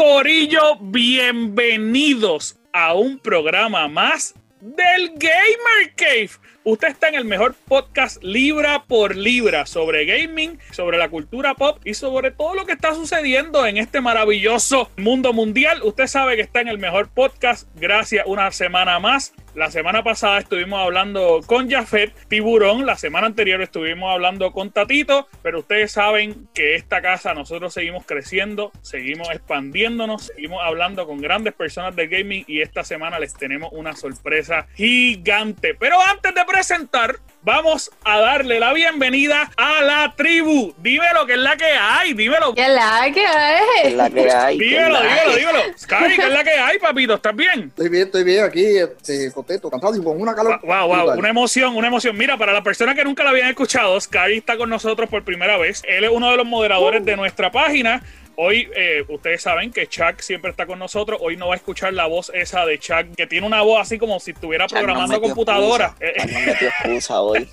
Corillo, bienvenidos a un programa más del Gamer Cave. Usted está en el mejor podcast libra por libra sobre gaming, sobre la cultura pop y sobre todo lo que está sucediendo en este maravilloso mundo mundial. Usted sabe que está en el mejor podcast. Gracias una semana más la semana pasada estuvimos hablando con Jafet Tiburón, la semana anterior estuvimos hablando con Tatito, pero ustedes saben que esta casa nosotros seguimos creciendo, seguimos expandiéndonos, seguimos hablando con grandes personas del gaming y esta semana les tenemos una sorpresa gigante. Pero antes de presentar vamos a darle la bienvenida a la tribu. Dímelo, que es la que hay, dímelo. ¿Qué es la que hay? la que hay? Dímelo, dímelo, dímelo. Sky, ¿qué es la que hay, papito? ¿Estás bien? Estoy bien, estoy bien aquí, este, contento, cantado y con una calor. Wow, wow, una emoción, una emoción. Mira, para las personas que nunca la habían escuchado, Sky está con nosotros por primera vez. Él es uno de los moderadores de nuestra página. Hoy eh, ustedes saben que Chuck siempre está con nosotros. Hoy no va a escuchar la voz esa de Chuck, que tiene una voz así como si estuviera programando computadora. excusa hoy.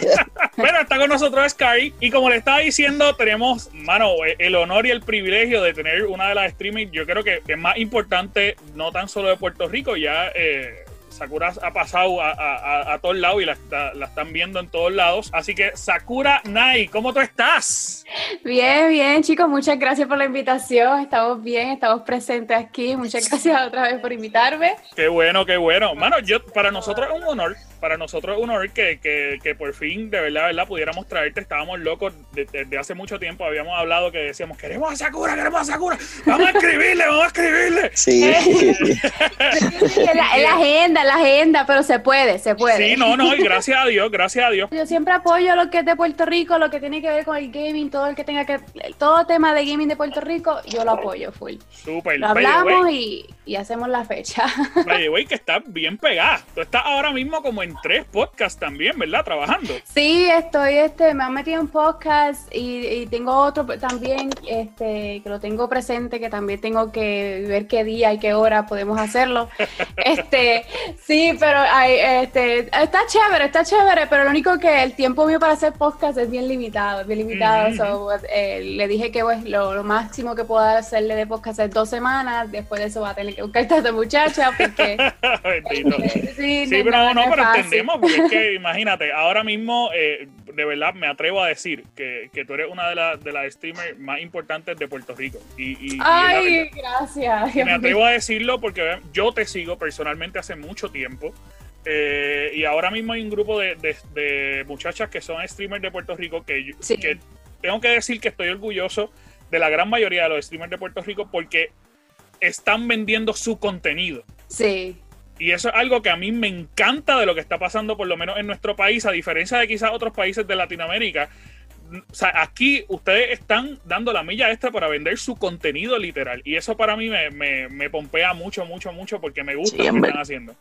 Pero está con nosotros Sky. Y como le estaba diciendo, tenemos, mano, el honor y el privilegio de tener una de las streaming. Yo creo que es más importante, no tan solo de Puerto Rico, ya. Eh, Sakura ha pasado a, todos lados y la, están viendo en todos lados. Así que, Sakura Nai, ¿cómo tú estás? Bien, bien, chicos. Muchas gracias por la invitación. Estamos bien, estamos presentes aquí. Muchas gracias otra vez por invitarme. Qué bueno, qué bueno. Mano, yo, para nosotros es un honor para nosotros es un honor que, que, que, por fin, de verdad, verdad, pudiéramos traerte. Estábamos locos desde, hace mucho tiempo. Habíamos hablado que decíamos, queremos a Sakura, queremos a Sakura. Vamos a escribirle, vamos a escribirle. Sí. la, la, agenda, la agenda, pero se puede, se puede. Sí, no, no, y gracias a Dios, gracias a Dios. Yo siempre apoyo lo que es de Puerto Rico, lo que tiene que ver con el gaming, todo el que tenga que, todo tema de gaming de Puerto Rico, yo lo apoyo full. Súper. Lo hablamos y, y, hacemos la fecha. Güey, que está bien pegada. Tú estás ahora mismo como en en tres podcasts también, ¿verdad? Trabajando. Sí, estoy, este, me han metido en podcast y, tengo otro también, este, que lo tengo presente, que también tengo que ver qué día y qué hora podemos hacerlo. este, sí, pero hay, este, está chévere, está chévere, pero lo único que el tiempo mío para hacer podcast es bien limitado, bien limitado. Eh, le dije que pues, lo, máximo que puedo hacerle de podcast es dos semanas, después de eso va a tener que buscar a esta muchacha porque... Este, sí, pero no, pero entendemos, porque es que imagínate, ahora mismo, eh, de verdad, me atrevo a decir que, que tú eres una de, las de las streamers más importantes de Puerto Rico. Y, Ay, gracias. Me atrevo a decirlo porque yo te sigo personalmente hace mucho tiempo. Eh, y ahora mismo hay un grupo de, de, muchachas que son streamers de Puerto Rico que, que tengo que decir que estoy orgulloso de la gran mayoría de los streamers de Puerto Rico porque están vendiendo su contenido. Sí. Y eso es algo que a mí me encanta de lo que está pasando, por lo menos en nuestro país, a diferencia de quizás otros países de Latinoamérica. O sea, aquí ustedes están dando la milla extra para vender su contenido literal. Y eso para mí me, me, me pompea mucho, mucho, mucho porque me gusta lo que están haciendo.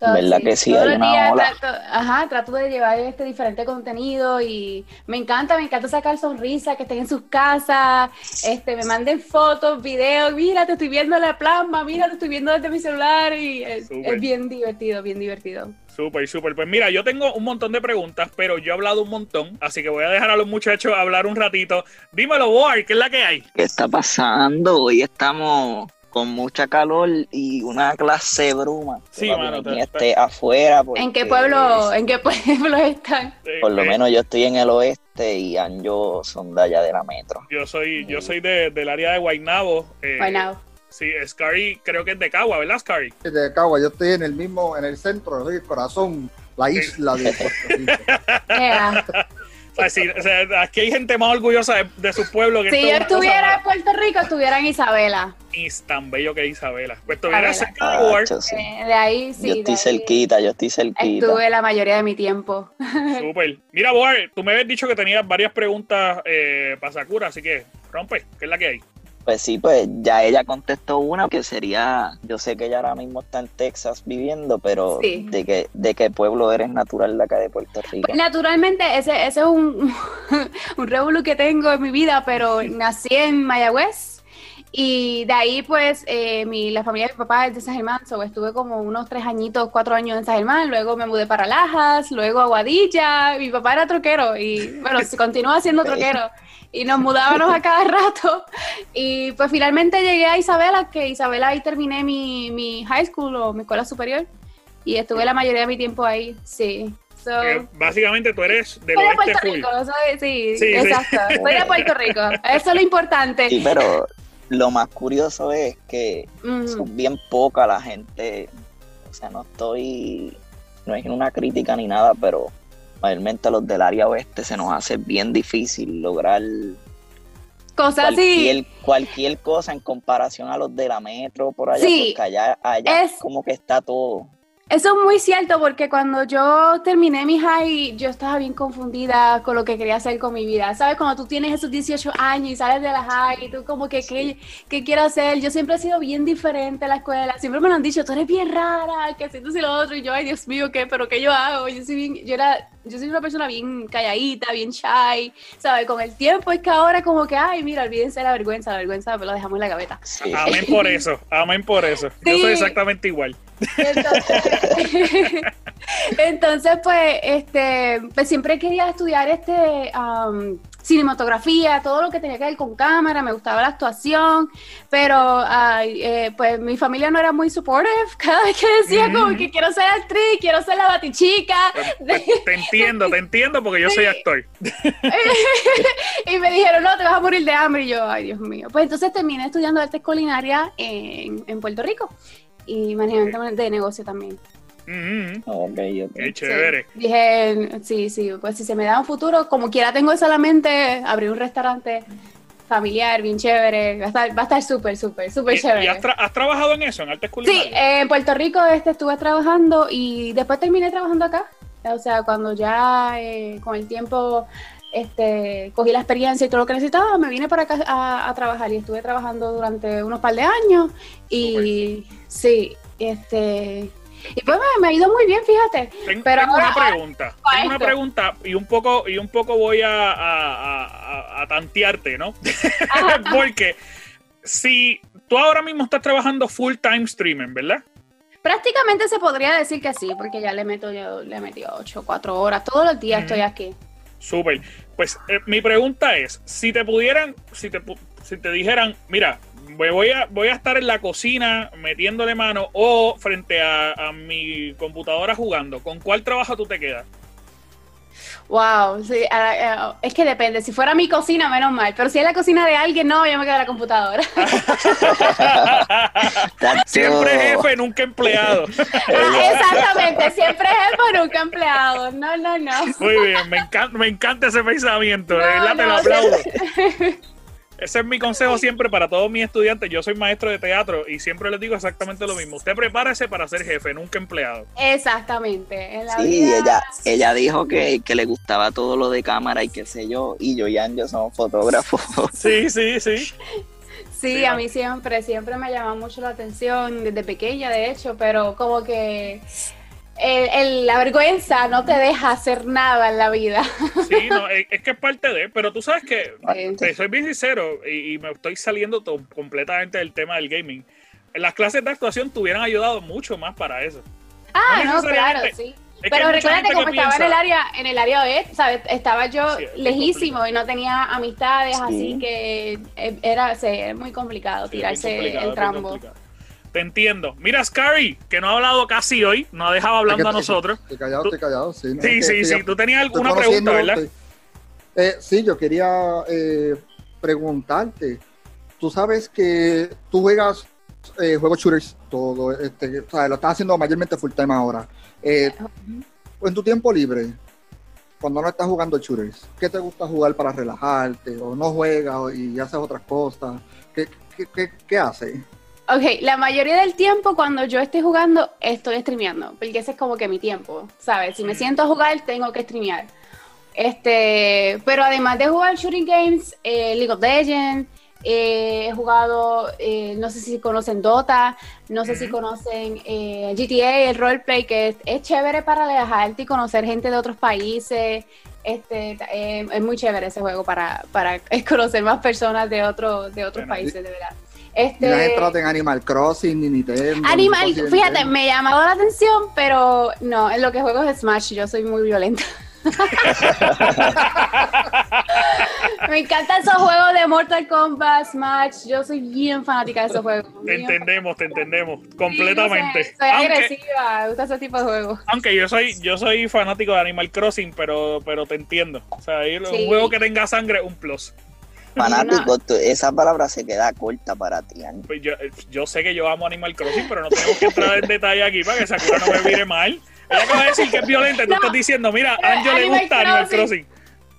¿Verdad que sí? Todos los días trato, ajá, trato de llevar este diferente contenido y me encanta, me encanta sacar sonrisas, que estén en sus casas, este, me manden fotos, videos, mira, te estoy viendo la plasma, mira, te estoy viendo desde mi celular y es, bien divertido, bien divertido. Súper, súper. Pues mira, yo tengo un montón de preguntas, pero yo he hablado un montón, así que voy a dejar a los muchachos hablar un ratito. Dímelo, Boar, ¿qué es la que hay? ¿Qué está pasando? Hoy estamos con mucha calor y una clase de bruma. Sí, mano. Te, afuera. ¿En qué pueblo, en qué pueblo están? Por lo menos yo estoy en el oeste y Anjo son de allá de la metro. Yo soy, yo soy de, del área de Guaynabo. Eh, Guaynabo. Sí, Scary creo que es de Cagua, ¿verdad, Scary? De Cagua, yo estoy en el mismo, en el centro, soy el corazón, la isla de Puerto Rico. aquí hay gente más orgullosa de, su pueblo que Si yo estuviera en Puerto Rico, estuviera en Isabela. Es tan bello que Isabela. Pues de eh, de ahí sí. Yo estoy cerquita, yo estoy cerquita. Estuve la mayoría de mi tiempo. Súper. Mira, Boar, tú me habías dicho que tenías varias preguntas eh, para Sakura, así que rompe, ¿qué es la que hay? Pues sí, pues ya ella contestó una que sería, yo sé que ella ahora mismo está en Texas viviendo, pero ¿de, qué, ¿de qué pueblo eres natural de acá de Puerto Rico? Pues, naturalmente, ese, ese es un, un revolú que tengo en mi vida, pero nací en Mayagüez Y de ahí, pues, eh, mi, la familia de mi papá es de San Germán, so estuve como unos tres añitos, cuatro años en San Germán, luego me mudé para Lajas, luego a Guadilla, mi papá era troquero y, bueno, se continúa siendo troquero y nos mudábamos a cada rato. Y pues finalmente llegué a Isabela, que Isabela ahí terminé mi, mi high school o mi escuela superior y estuve la mayoría de mi tiempo ahí, sí. básicamente tú eres de Puerto Rico, sí, sí, exacto. Soy de Puerto Rico, eso es lo importante. Sí, pero lo más curioso es que son bien poca la gente, o sea, no estoy, no es una crítica ni nada, pero mayormente a los del área oeste se nos hace bien difícil lograr cosas cualquier, cualquier cosa en comparación a los de la metro por allá, porque allá, allá es, como que está todo. Eso es muy cierto porque cuando yo terminé mi high, yo estaba bien confundida con lo que quería hacer con mi vida. ¿Sabes? Cuando tú tienes esos 18 años y sales de la high y tú como que, ¿qué, quiero hacer? Yo siempre he sido bien diferente en la escuela. Siempre me lo han dicho, tú eres bien rara, que siento y lo otro. Y yo, ay, Dios mío, ¿qué? ¿Pero qué yo hago? Yo soy bien, yo era, yo soy una persona bien calladita, bien shy. ¿Sabes? Con el tiempo es que ahora como que, ay, mira, olvídense la vergüenza, la vergüenza, pero lo dejamos en la gaveta. Amén por eso, amén por eso. Yo soy exactamente igual. Entonces, pues, este, pues siempre quería estudiar este cinematografía, todo lo que tenía que ver con cámara, me gustaba la actuación, pero eh, pues mi familia no era muy supportive. Cada vez que decía como que quiero ser actriz, quiero ser la batichica. Te, te entiendo, te entiendo porque yo soy actor. y me dijeron, no, te vas a morir de hambre. Y yo, ay Dios mío. Pues entonces terminé estudiando artes culinarias en, en Puerto Rico y manejamiento de negocio también. Qué chévere. Dije, sí, sí, pues si se me da un futuro, como quiera tengo eso a la mente, abrir un restaurante familiar, bien chévere, va a estar, va a estar súper, súper, súper chévere. ¿Y has, trabajado en eso, en artes culinarias? Sí, en Puerto Rico este, estuve trabajando y después terminé trabajando acá. O sea, cuando ya eh, con el tiempo este, cogí la experiencia y todo lo que necesitaba, me vine para acá a, trabajar y estuve trabajando durante unos par de años y sí, este, y pues me, ha ido muy bien, fíjate. Tengo, Pero una pregunta, tengo una pregunta y un poco y un poco voy a, a, tantearte, ¿no? Porque si tú ahora mismo estás trabajando full time streaming, ¿verdad? Prácticamente se podría decir que sí, porque ya le meto yo le metido 8, 4 horas, todos los días estoy aquí. Súper. Pues eh, mi pregunta es, si te pudieran, si te, si te dijeran, mira, voy a, voy a estar en la cocina metiéndole mano o frente a, a mi computadora jugando, ¿con cuál trabajo tú te quedas? Wow, sí, es que depende. Si fuera mi cocina, menos mal. Pero si es la cocina de alguien, no, yo me quedo en la computadora. siempre jefe, nunca empleado. Ah, exactamente, siempre jefe, nunca empleado. No, no, no. Muy bien, me encanta, me encanta ese pensamiento. de verdad te lo aplaudo. Ese es mi consejo siempre para todos mis estudiantes. Yo soy maestro de teatro y siempre les digo exactamente lo mismo. Usted prepárese para ser jefe, nunca empleado. Exactamente. sí, ella, ella dijo que, le gustaba todo lo de cámara y qué sé yo. Y yo y Anjo somos fotógrafos. Sí, sí, sí. Sí, a mí siempre, siempre me llama mucho la atención, desde pequeña de hecho, pero como que el, la vergüenza no te deja hacer nada en la vida. Sí, no, es, que es parte de, pero tú sabes que, soy bien sincero y, me estoy saliendo completamente del tema del gaming. Las clases de actuación te hubieran ayudado mucho más para eso. Ah, no, claro, sí. Pero recuerda como estaba en el área, en el área oeste, ¿sabes? Estaba yo lejísimo y no tenía amistades, así que eh, era, muy complicado tirarse el trambo. Te entiendo. Mira, Scary, que no ha hablado casi hoy, no ha dejado hablando a nosotros. Estoy callado, estoy callado, sí. sí, sí, sí. Tú tenías alguna pregunta, ¿verdad? Eh, sí, yo quería eh, preguntarte. Tú sabes que tú juegas eh, juegos shooters, todo, este, o sea, lo estás haciendo mayormente full time ahora. Eh, en tu tiempo libre, cuando no estás jugando shooters, ¿qué te gusta jugar para relajarte? ¿O no juegas y haces otras cosas? ¿Qué, qué, qué, qué haces? Ok, la mayoría del tiempo cuando yo estoy jugando, estoy streameando, porque ese es como que mi tiempo, ¿sabes? Si me siento a jugar, tengo que streamear. Este, pero además de jugar shooting games, eh, League of Legends, eh, he jugado, eh, no sé si conocen Dota, no sé si conocen GTA, el roleplay, que es, chévere para relajarte y conocer gente de otros países. Este, es muy chévere ese juego para, para conocer más personas de, otro, de otros países, de verdad. Este, no entrado en Animal Crossing ni Nintendo. Animal, fíjate, me ha llamado la atención, pero no, en lo que juego es Smash, yo soy muy violenta. Me encantan esos juegos de Mortal Kombat, Smash. Yo soy bien fanática de esos juegos. Te entendemos, te entendemos. Completamente. soy agresiva, me gusta ese tipo de juegos. Aunque yo soy, yo soy fanático de Animal Crossing, pero, pero te entiendo. O sea, un juego que tenga sangre, un plus. Fanático, esa palabra se queda corta para ti, pues yo, yo, sé que yo amo Animal Crossing, pero no tenemos que entrar en detalle aquí para que Sakura no me mire mal. Ella acaba de decir que es violenta, tú estás diciendo, mira, a Angel le gusta Animal Crossing.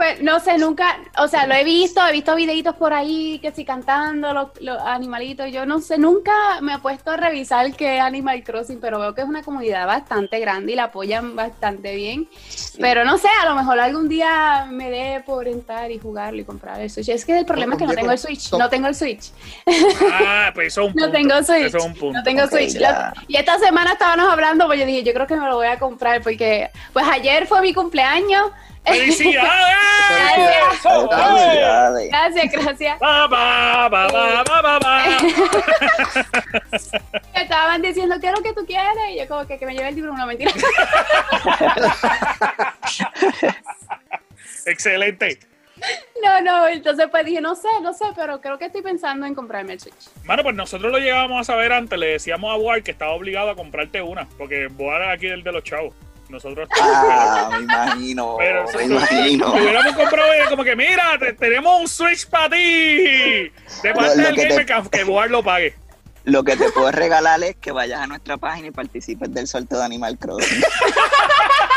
Pues no sé, nunca, o sea, lo he visto, he visto videitos por ahí que sí cantando los, los, animalitos. Yo no sé, nunca me he puesto a revisar qué es Animal Crossing, pero veo que es una comunidad bastante grande y la apoyan bastante bien. Pero no sé, a lo mejor algún día me dé por entrar y jugarlo y comprar el Switch. Es que el problema es que no tengo el Switch, no tengo el Switch. Ah, pues eso es un punto. No tengo Switch. No tengo Switch. Y esta semana estábamos hablando, pues yo dije, yo creo que me lo voy a comprar porque, pues ayer fue mi cumpleaños. ¡Felicidades! Gracias, gracias. Estaban diciendo, ¿qué es lo que tú quieres? Y yo como que, que me lleve el libro, una mentira. Excelente. No, no, entonces pues dije, no sé, no sé, pero creo que estoy pensando en comprarme el Switch. Bueno, pues nosotros lo llegábamos a saber antes, le decíamos a Boar que estaba obligado a comprarte una, porque Boar es aquí el de los chavos. Nosotros. Ah, me imagino. Pero, me imagino. Si hubiéramos comprado como que, mira, tenemos un Switch para ti. De parte del Gamer te... que Boar lo pague. Lo que te puedo regalar es que vayas a nuestra página y participes del sorteo de Animal Crossing.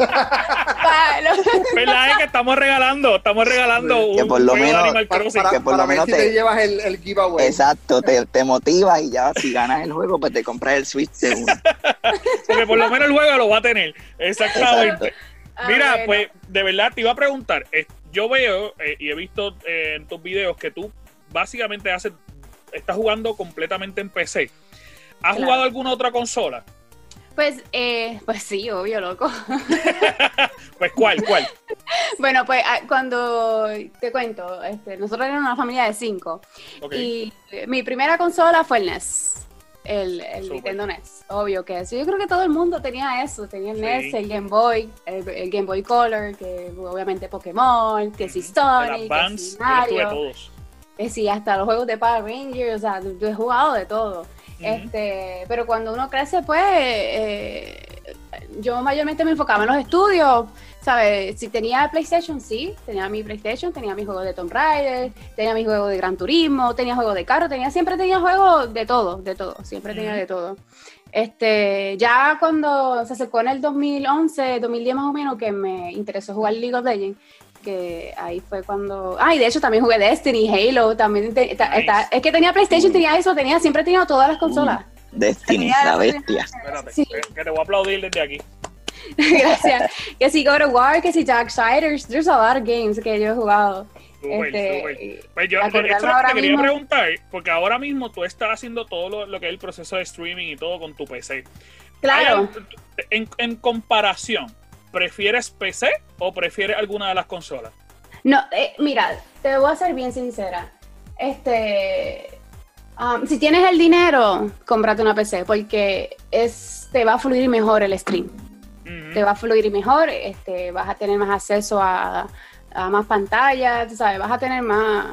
¿Verdad? Es que estamos regalando, estamos regalando que por lo menos, Animal Crossing. Para, que por lo menos te, llevas el, el, giveaway. Exacto, te, te motivas y ya si ganas el juego, pues te compras el Switch de uno. Porque por lo menos el juego lo va a tener. Exactamente. Ah, Mira, pues de verdad te iba a preguntar. Yo veo eh, y he visto eh, en tus videos que tú básicamente haces, estás jugando completamente en PC. ¿Has jugado alguna otra consola? Pues, eh, pues sí, obvio, loco. pues, ¿cuál, cuál? bueno, pues ah, cuando te cuento, este, nosotros éramos una familia de cinco. Y mi primera consola fue el NES. El, Nintendo NES, obvio que eso. Yo creo que todo el mundo tenía eso. Tenía el NES, el Game Boy, el, Game Boy Color, que obviamente Pokémon, que si Sonic, que si Mario. Que sí, hasta los juegos de Power Rangers, o sea, yo he jugado de todo. Este, pero cuando uno crece, pues, eh, yo mayormente me enfocaba en los estudios, ¿sabes? Si tenía PlayStation, sí, tenía mi PlayStation, tenía mi juego de Tomb Raider, tenía mi juego de Gran Turismo, tenía juegos de carro, tenía, siempre tenía juegos de todo, de todo, siempre tenía de todo. Este, ya cuando se acercó en el 2011, 2010 más o menos, que me interesó jugar League of Legends, que ahí fue cuando... Ah, y de hecho también jugué Destiny, Halo, también... es que tenía PlayStation, tenía eso, tenía siempre he tenido todas las consolas. Destiny, la bestia. Espérate, sí. que te voy a aplaudir desde aquí. Gracias. que si God of War, que si Darksiders, there's a lot of games que yo he jugado. este, Pues yo esto te quería preguntar, porque ahora mismo tú estás haciendo todo lo, que es el proceso de streaming y todo con tu PC. Claro. En, en comparación, ¿prefieres PC o prefieres alguna de las consolas? No, eh, mira, te voy a ser bien sincera. Este, um, si tienes el dinero, cómprate una PC porque es, te va a fluir mejor el stream. Te va a fluir mejor, este, vas a tener más acceso a, más pantallas, ¿sabes? Vas a tener más,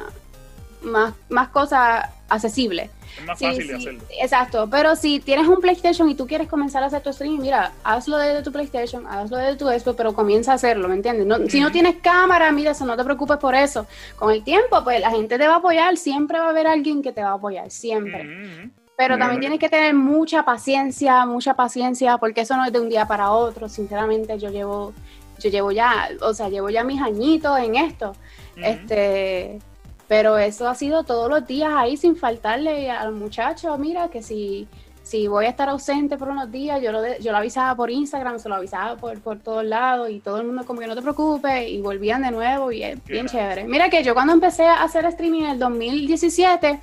más, más cosas accesibles. Es más fácil de hacerlo. Exacto, pero si tienes un PlayStation y tú quieres comenzar a hacer tu streaming, mira, hazlo desde tu PlayStation, hazlo desde tu Xbox, pero comienza a hacerlo, ¿me entiendes? Si no tienes cámara, mira eso, no te preocupes por eso. Con el tiempo, pues la gente te va a apoyar, siempre va a haber alguien que te va a apoyar, siempre. Pero también tienes que tener mucha paciencia, mucha paciencia, porque eso no es de un día para otro. Sinceramente, yo llevo, yo llevo ya, o sea, llevo ya mis añitos en esto. Este, pero eso ha sido todos los días ahí sin faltarle al muchacho, mira, que si, si voy a estar ausente por unos días, yo lo, yo lo avisaba por Instagram, se lo avisaba por, por todos lados y todo el mundo como que no te preocupes y volvían de nuevo y es bien chévere. Mira que yo cuando empecé a hacer streaming en el 2017,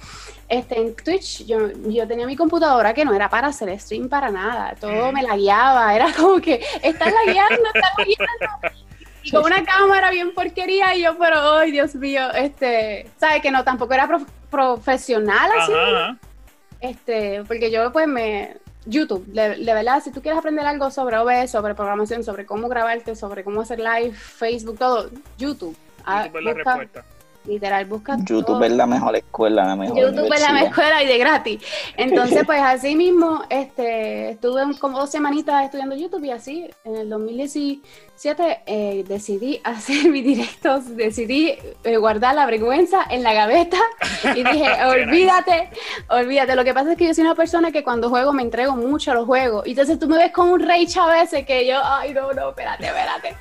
este, en Twitch yo, yo tenía mi computadora que no era para hacer stream para nada, todo me la guiaba, era como que, estás la guiando, estás la guiando y con una cámara bien porquería y yo, pero, ay, Dios mío, este, ¿sabes? Que no, tampoco era profesional así. Este, porque yo pues me YouTube, de, verdad, si tú quieres aprender algo sobre OBS, sobre programación, sobre cómo grabarte, sobre cómo hacer live, Facebook, todo, YouTube. Ah, YouTube la respuesta. Literal, busca YouTube es la mejor escuela, la mejor YouTube es la mejor escuela y de gratis. Entonces, pues así mismo, este, estuve como dos semanitas estudiando YouTube y así, en el 2017 eh, decidí hacer mis directos, decidí eh, guardar la vergüenza en la gaveta y dije, olvídate, olvídate. Lo que pasa es que yo soy una persona que cuando juego me entrego mucho a los juegos. Y entonces tú me ves con un rage a veces que yo, ay, no, no, espérate, espérate.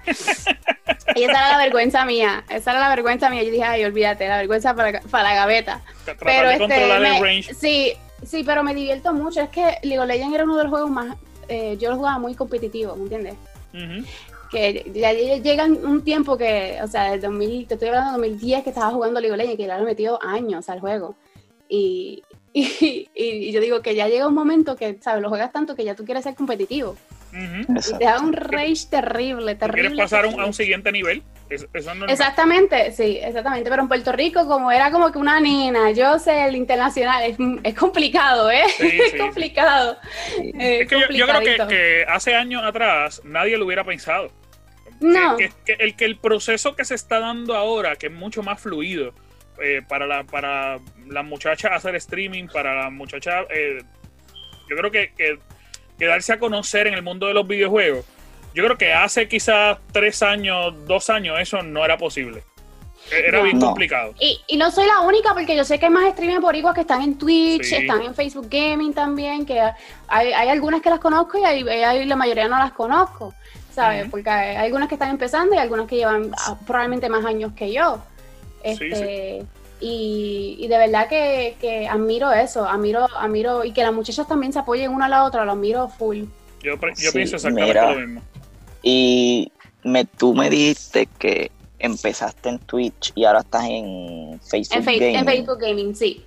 y esa era la vergüenza mía, esa era la vergüenza mía. Yo dije, ay, olvídate, la vergüenza para, para la gaveta. pero este, sí, sí, pero me divierto mucho. Es que League of Legends era uno de los juegos más, eh, yo lo jugaba muy competitivo, ¿me entiendes? Que ya llega un tiempo que, o sea, del 2000, te estoy hablando de 2010 que estaba jugando League of Legends, que le han metido años al juego. Y, y, y, yo digo que ya llega un momento que, ¿sabes? Lo juegas tanto que ya tú quieres ser competitivo. Te da un rage terrible, terrible. ¿Quieres pasar a un siguiente nivel? exactamente, sí, exactamente. Pero en Puerto Rico, como era como que una nena, yo sé el internacional, es, es complicado, ¿eh? es complicado. es que yo, creo que, hace años atrás nadie lo hubiera pensado. No. Que, el, que el proceso que se está dando ahora, que es mucho más fluido, eh, para, la, para las muchachas hacer streaming, para las muchachas, eh, yo creo que, que, darse a conocer en el mundo de los videojuegos yo creo que hace quizás tres años, dos años, eso no era posible. E-, era bien complicado. Y, y, no soy la única, porque yo sé que hay más streamers igual que están en Twitch, están en Facebook Gaming también, que hay, hay algunas que las conozco y hay, la mayoría no las conozco, ¿sabes? Porque hay, algunas que están empezando y algunas que llevan ah, probablemente más años que yo. Este, y, y, de verdad que, que, admiro eso, admiro, admiro, y que las muchachas también se apoyen una a la otra, lo admiro full. Yo, yo pienso exactamente lo mismo. Y me, tú me dijiste que empezaste en Twitch y ahora estás en Facebook Gaming. En Facebook Gaming, sí.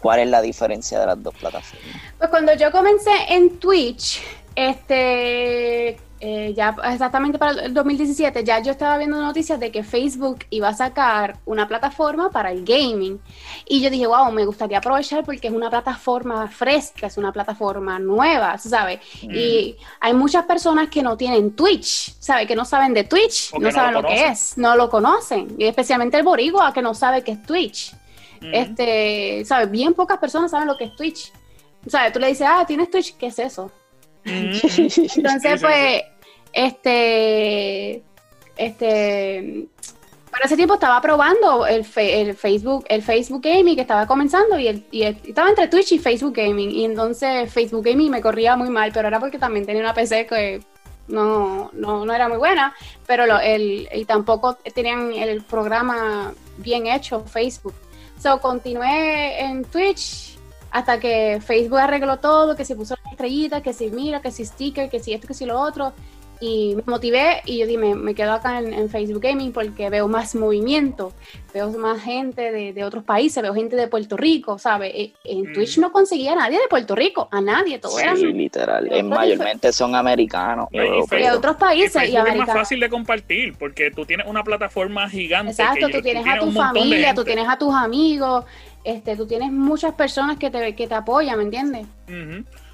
¿Cuál es la diferencia de las dos plataformas? Pues cuando yo comencé en Twitch, este, eh, ya exactamente para el 2017, ya yo estaba viendo noticias de que Facebook iba a sacar una plataforma para el gaming. Y yo dije, wow, me gustaría aprovechar porque es una plataforma fresca, es una plataforma nueva, ¿sabes? Y hay muchas personas que no tienen Twitch, ¿sabes? Que no saben de Twitch, no, saben lo, que es, no lo conocen. Y especialmente el boricua que no sabe qué es Twitch. Este, ¿sabes? Bien pocas personas saben lo que es Twitch. ¿Sabes? Tú le dices, ah, ¿tienes Twitch? ¿Qué es eso? Entonces, pues, este, este, para ese tiempo estaba probando el, el Facebook, el Facebook Gaming que estaba comenzando y, el, y, estaba entre Twitch y Facebook Gaming. Y entonces Facebook Gaming me corría muy mal, pero era porque también tenía una PC que no, no, no era muy buena, pero lo, el, y tampoco tenían el programa bien hecho Facebook. So continué en Twitch hasta que Facebook arregló todo, que se puso la estrellita, que si mira, que si sticker, que si esto, que si lo otro. Y me motivé y yo dime, me quedo acá en, Facebook Gaming porque veo más movimiento, veo más gente de, otros países, veo gente de Puerto Rico, ¿sabes? E, en Twitch no conseguía a nadie de Puerto Rico, a nadie, todo sí, literal, mayormente son americanos. de otros países y, americanos. Es más fácil de compartir porque tú tienes una plataforma gigante. Exacto, tú tienes a tu familia, tú tienes a tus amigos, este, tú tienes muchas personas que te, que te apoyan, ¿me entiendes?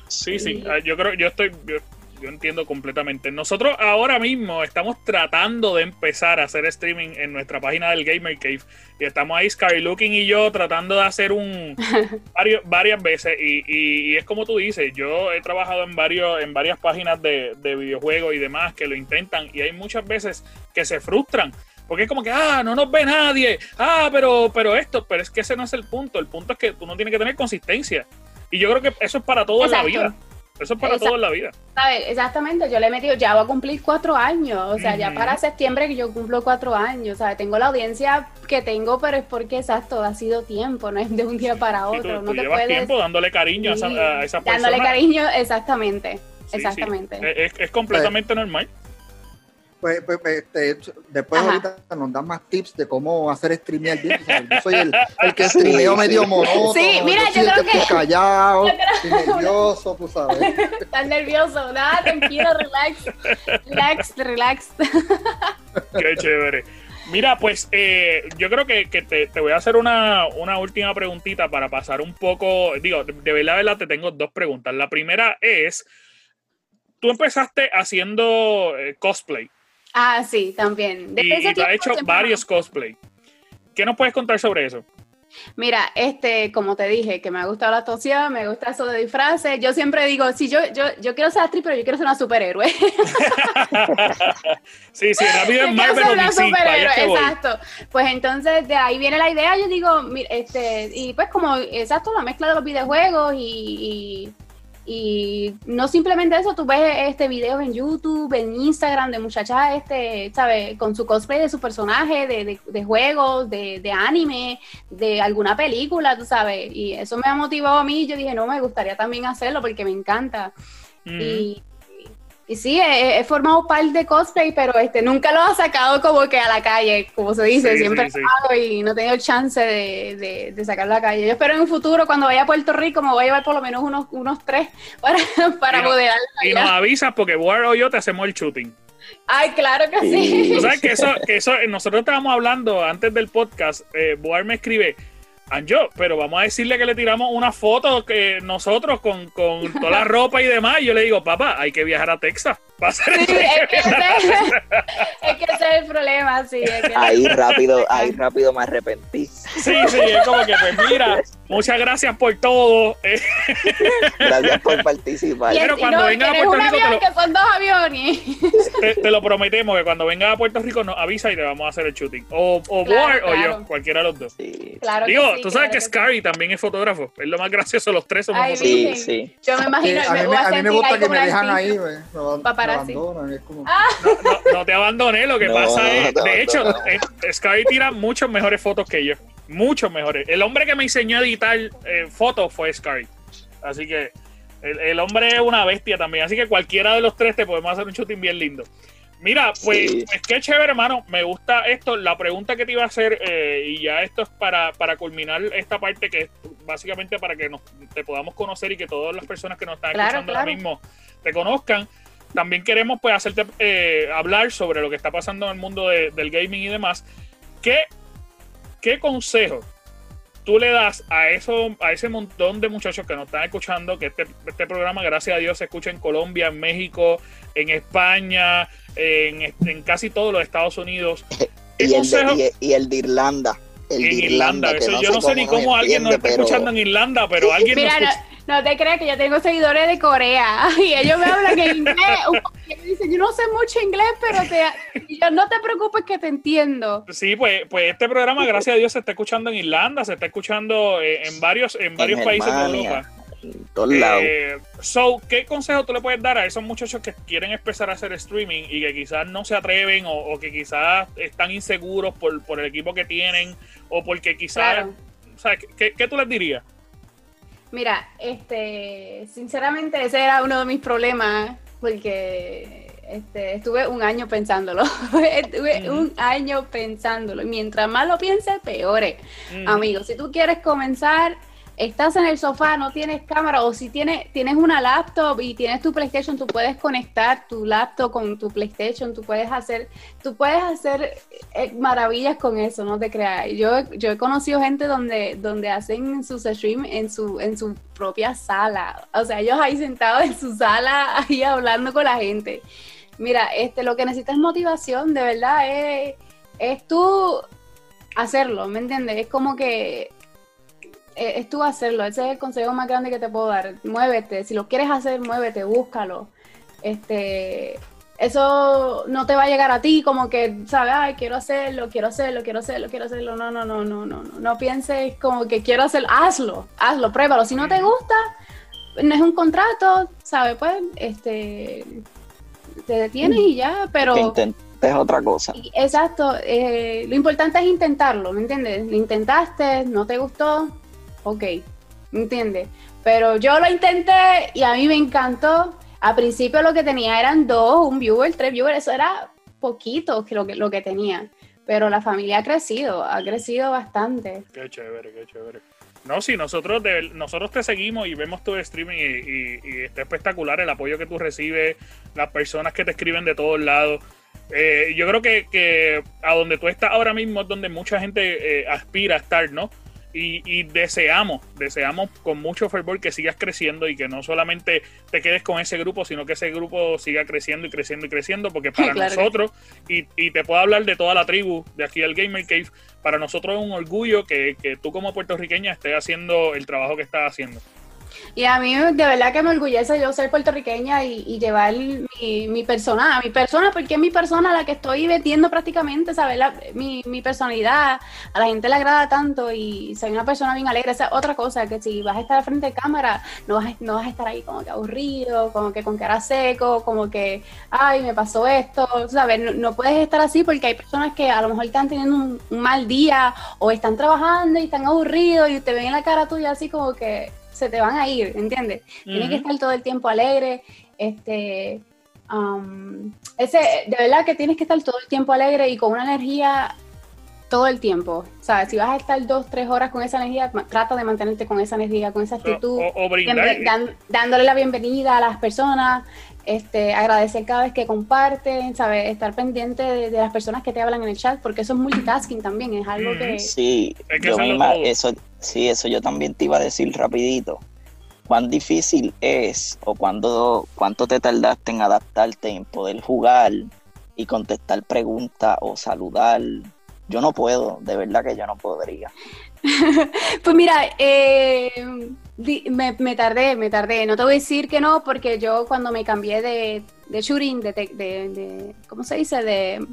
Sí, sí, ah, yo creo, yo estoy, yo, entiendo completamente. Nosotros ahora mismo estamos tratando de empezar a hacer streaming en nuestra página del Gamer Cave y estamos ahí, Skylooking y yo, tratando de hacer un varias veces y, y, es como tú dices, yo he trabajado en varios en varias páginas de, de videojuegos y demás que lo intentan y hay muchas veces que se frustran porque es como que, ah, no nos ve nadie, ah, pero, pero esto, pero es que ese no es el punto. El punto es que tú no tienes que tener consistencia. Y yo creo que eso es para todo en la vida. Eso es para todo en la vida. Exactamente, yo le he metido, ya voy a cumplir cuatro años, o sea, ya para septiembre que yo cumplo cuatro años, o sea, tengo la audiencia que tengo, pero es porque, exacto, ha sido tiempo, no es de un día para otro. no te llevas tiempo dándole cariño a, esa, a esa persona. Dándole cariño, exactamente, exactamente. Es, es, completamente normal. Pues, pues, pues este, después ahorita nos dan más tips de cómo hacer streamear bien. Yo soy el, el que streameo medio monótono. Sí, mira, yo creo que... callado, nervioso, tú sabes. Estás nervioso, nada, tranquilo, relax. Relax, relax. Qué chévere. Mira, pues eh, yo creo que, te, voy a hacer una, última preguntita para pasar un poco. Digo, de verdad, verdad, te tengo dos preguntas. La primera es: tú empezaste haciendo eh, cosplay. Ah, sí, también. y, y has hecho varios cosplay. ¿Qué nos puedes contar sobre eso? Mira, este, como te dije, que me ha gustado la actuación, me gusta eso de disfraces. Yo siempre digo, si yo, yo, yo quiero ser actriz, pero yo quiero ser una superhéroe. sí, sí, rápido en Marvel o una superhéroe, exacto. Pues entonces de ahí viene la idea. Yo digo, este, y pues como, exacto, la mezcla de los videojuegos y y no simplemente eso, tú ves este videos en YouTube, en Instagram de muchachas, este, ¿sabes? Con su cosplay de su personaje, de, de, juegos, de, de, anime, de alguna película, tú sabes. Y eso me ha motivado a mí. Yo dije, no, me gustaría también hacerlo porque me encanta. Y y sí, he, formado par de cosplay, pero este nunca lo ha sacado como que a la calle, como se dice, siempre sí, y no he tenido chance de, de, sacarlo a la calle. Yo espero en un futuro, cuando vaya a Puerto Rico, me voy a llevar por lo menos unos, unos tres para, para y modelarlo. y nos avisas porque War o yo te hacemos el shooting. Ay, claro que sí. O sea, que eso, que eso, nosotros estábamos hablando antes del podcast, eh, me escribe, yo, pero vamos a decirle que le tiramos una foto que nosotros con, con toda la ropa y demás. Y yo le digo, papá, hay que viajar a Texas. Sí, es, que ese, es el problema, sí. ahí rápido, ahí rápido me arrepentí. Sí, sí, es como que, pues mira, muchas gracias por todo. Gracias por participar. Pero cuando venga a Puerto Rico. Te lo, que son dos aviones. Te, lo prometemos que cuando venga a Puerto Rico nos avisa y te vamos a hacer el shooting. O, o o yo, cualquiera de los dos. Sí. Claro Digo, tú sabes que, Scary también es fotógrafo. Es lo más gracioso, los tres somos fotógrafos. Sí, sí. Yo me imagino. a, mí, a mí me gusta que me dejan ahí, güey. Ah. No, te abandoné, lo que pasa es, de hecho, Sky tira muchos mejores fotos que yo, muchos mejores. El hombre que me enseñó a editar eh, fotos fue Sky, así que el, hombre es una bestia también, así que cualquiera de los tres te podemos hacer un shooting bien lindo. Mira, pues, es que chévere, hermano. Me gusta esto. La pregunta que te iba a hacer, eh, y ya esto es para, para culminar esta parte, que es básicamente para que nos, te podamos conocer y que todas las personas que nos están escuchando ahora mismo te conozcan también queremos pues hacerte eh, hablar sobre lo que está pasando en el mundo del gaming y demás. ¿Qué, qué consejo tú le das a eso, a ese montón de muchachos que nos están escuchando, que este, este programa, gracias a Dios, se escucha en Colombia, en México, en España, en, casi todos los Estados Unidos. Y el, de, y, el, de, Irlanda. en Irlanda. yo no sé ni cómo alguien nos está escuchando en Irlanda, pero alguien nos escucha no te creas que yo tengo seguidores de Corea y ellos me hablan en inglés. Y me dicen, yo no sé mucho inglés, pero te, yo, no te preocupes que te entiendo. Sí, pues, pues este programa, gracias a Dios, se está escuchando en Irlanda, se está escuchando eh, en varios, en varios países de Europa. En todos lados. Eh, so, ¿qué consejo tú le puedes dar a esos muchachos que quieren empezar a hacer streaming y que quizás no se atreven o, que quizás están inseguros por, por, el equipo que tienen o porque quizás... ¿qué, ¿Qué tú les dirías? Mira, este, sinceramente ese era uno de mis problemas porque este, estuve un año pensándolo. estuve un año pensándolo. Mientras más lo pienses, peor es. Amigos, si tú quieres comenzar estás en el sofá, no tienes cámara, o si tienes, tienes una laptop y tienes tu PlayStation, tú puedes conectar tu laptop con tu PlayStation, tú puedes hacer, tú puedes hacer eh, maravillas con eso, no te creas. Yo, yo he conocido gente donde, donde hacen sus streams en su, en su propia sala. O sea, ellos ahí sentados en su sala, ahí hablando con la gente. Mira, este, lo que necesitas es motivación, de verdad, es, es tú hacerlo, ¿me entiendes? Es como que eh, es tú hacerlo. Ese es el consejo más grande que te puedo dar. Muévete. Si lo quieres hacer, muévete, búscalo. Este, eso no te va a llegar a ti como que, ¿sabes? Ay, quiero hacerlo, quiero hacerlo, quiero hacerlo, quiero hacerlo. No, no, no, no, no, no. No pienses como que quiero hacerlo. Hazlo, hazlo, pruébalo. Si no te gusta, no es un contrato, ¿sabes? Pues, este, te detienes y ya, pero... intentes otra cosa. Exacto. Eh, lo importante es intentarlo, ¿me entiendes? Lo intentaste, no te gustó, ok, ¿entiendes? Pero yo lo intenté y a mí me encantó. A principio lo que tenía eran dos, un viewer, tres viewers, eso era poquito lo que, lo que tenía. Pero la familia ha crecido, ha crecido bastante. Qué chévere, qué chévere. No, sí, nosotros, nosotros te seguimos y vemos tu streaming y, está espectacular el apoyo que tú recibes, las personas que te escriben de todos lados. Eh, yo creo que, a donde tú estás ahora mismo es donde mucha gente eh, aspira a estar, ¿no? Y, deseamos, deseamos con mucho fervor que sigas creciendo y que no solamente te quedes con ese grupo, sino que ese grupo siga creciendo y creciendo y creciendo, porque para nosotros, y, y, te puedo hablar de toda la tribu de aquí del Gamer Cave, para nosotros es un orgullo que, que tú como puertorriqueña estés haciendo el trabajo que estás haciendo. Y a mí de verdad que me orgullece yo ser puertorriqueña y, llevar mi, mi, persona, mi persona, porque es mi persona la que estoy vendiendo prácticamente, ¿sabes? mi, mi, personalidad, a la gente le agrada tanto y soy una persona bien alegre. Esa es otra cosa, que si vas a estar frente de cámara, no vas, no vas a estar ahí como que aburrido, como que con cara seco, como que, ay, me pasó esto, ¿sabes? No, puedes estar así porque hay personas que a lo mejor están teniendo un, un mal día o están trabajando y están aburridos y te ven en la cara tuya así como que se te van a ir, ¿entiendes? Tienes que estar todo el tiempo alegre, este, um, ese, de verdad que tienes que estar todo el tiempo alegre y con una energía todo el tiempo. ¿Sabes? Si vas a estar dos, tres horas con esa energía, trata de mantenerte con esa energía, con esa actitud, dándole la bienvenida a las personas, este, agradecer cada vez que comparten, ¿sabes? Estar pendiente de, las personas que te hablan en el chat, porque eso es multitasking también, es algo que... Sí, yo eso, sí, eso yo también te iba a decir rapidito. ¿Cuán difícil es o cuándo, cuánto te tardaste en adaptarte, en poder jugar y contestar preguntas o saludar? Yo no puedo, de verdad que yo no podría. pues mira, eh, me, tardé, me tardé. No te voy a decir que no, porque yo cuando me cambié de, shooting, de, ¿cómo se dice? De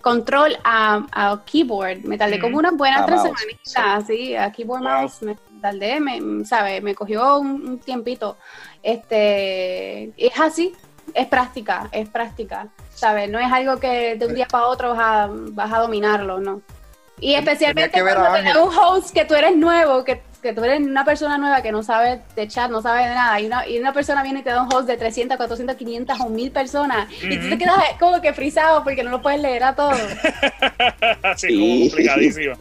control a, keyboard, me tardé como unas buenas tres semanitas, sí. a keyboard mouse, me tardé, me, ¿sabes? Me cogió un, tiempito. Este, es así, es práctica, es práctica, ¿sabes? No es algo que de un día para otro vas a, vas a dominarlo, ¿no? Y especialmente cuando tienes un host que tú eres nuevo, que, que, tú eres una persona nueva que no sabe de chat, no sabe de nada, y una, y una persona viene y te da un host de 300, 400, 500 o 1000 personas, y tú te quedas como que frisado porque no lo puedes leer a todo. sí, como complicadísimo.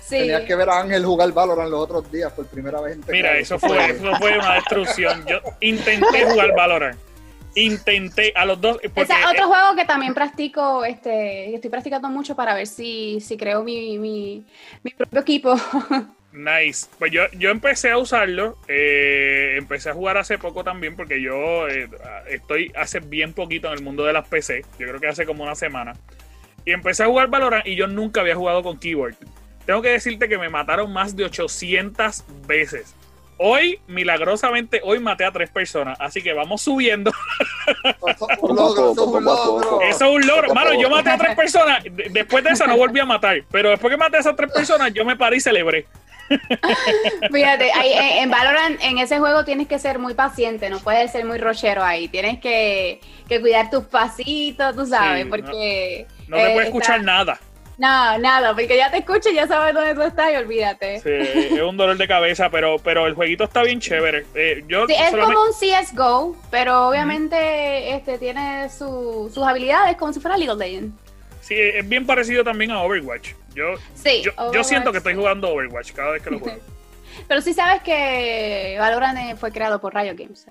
Sí. Tenías que ver a Ángel jugar Valorant los otros días por primera vez en Mira, eso fue, eso fue una destrucción. Yo intenté jugar Valorant intenté a los dos. Ese es otro juego que también practico, este, estoy practicando mucho para ver si, si creo mi, mi, mi propio equipo. Nice. Pues yo, yo empecé a usarlo. Eh, empecé a jugar hace poco también porque yo eh, estoy hace bien poquito en el mundo de las PC. Yo creo que hace como una semana. Y empecé a jugar Valorant y yo nunca había jugado con keyboard. Tengo que decirte que me mataron más de 800 veces. Hoy, milagrosamente, hoy maté a tres personas, así que vamos subiendo. Eso es un logro, eso es un logro. Eso es un logro. Mano, yo maté a tres personas, después de eso no volví a matar, pero después que maté a esas tres personas, yo me paré y celebré. Fíjate, en, Valorant, en ese juego tienes que ser muy paciente, no puedes ser muy rochero ahí, tienes que, cuidar tus pasitos, tú sabes, porque... No, no te puedes escuchar nada. No, nada, porque ya te escucho y ya sabes dónde tú estás y olvídate. Sí, es un dolor de cabeza, pero, pero el jueguito está bien chévere. Eh, yo sí, es como un CSGO, pero obviamente este tiene sus habilidades como si fuera League of Legends. Sí, es bien parecido también a Overwatch. Yo, sí, yo, siento que estoy jugando Overwatch cada vez que lo juego. pero sí sabes que Valorant fue creado por Rayo Games.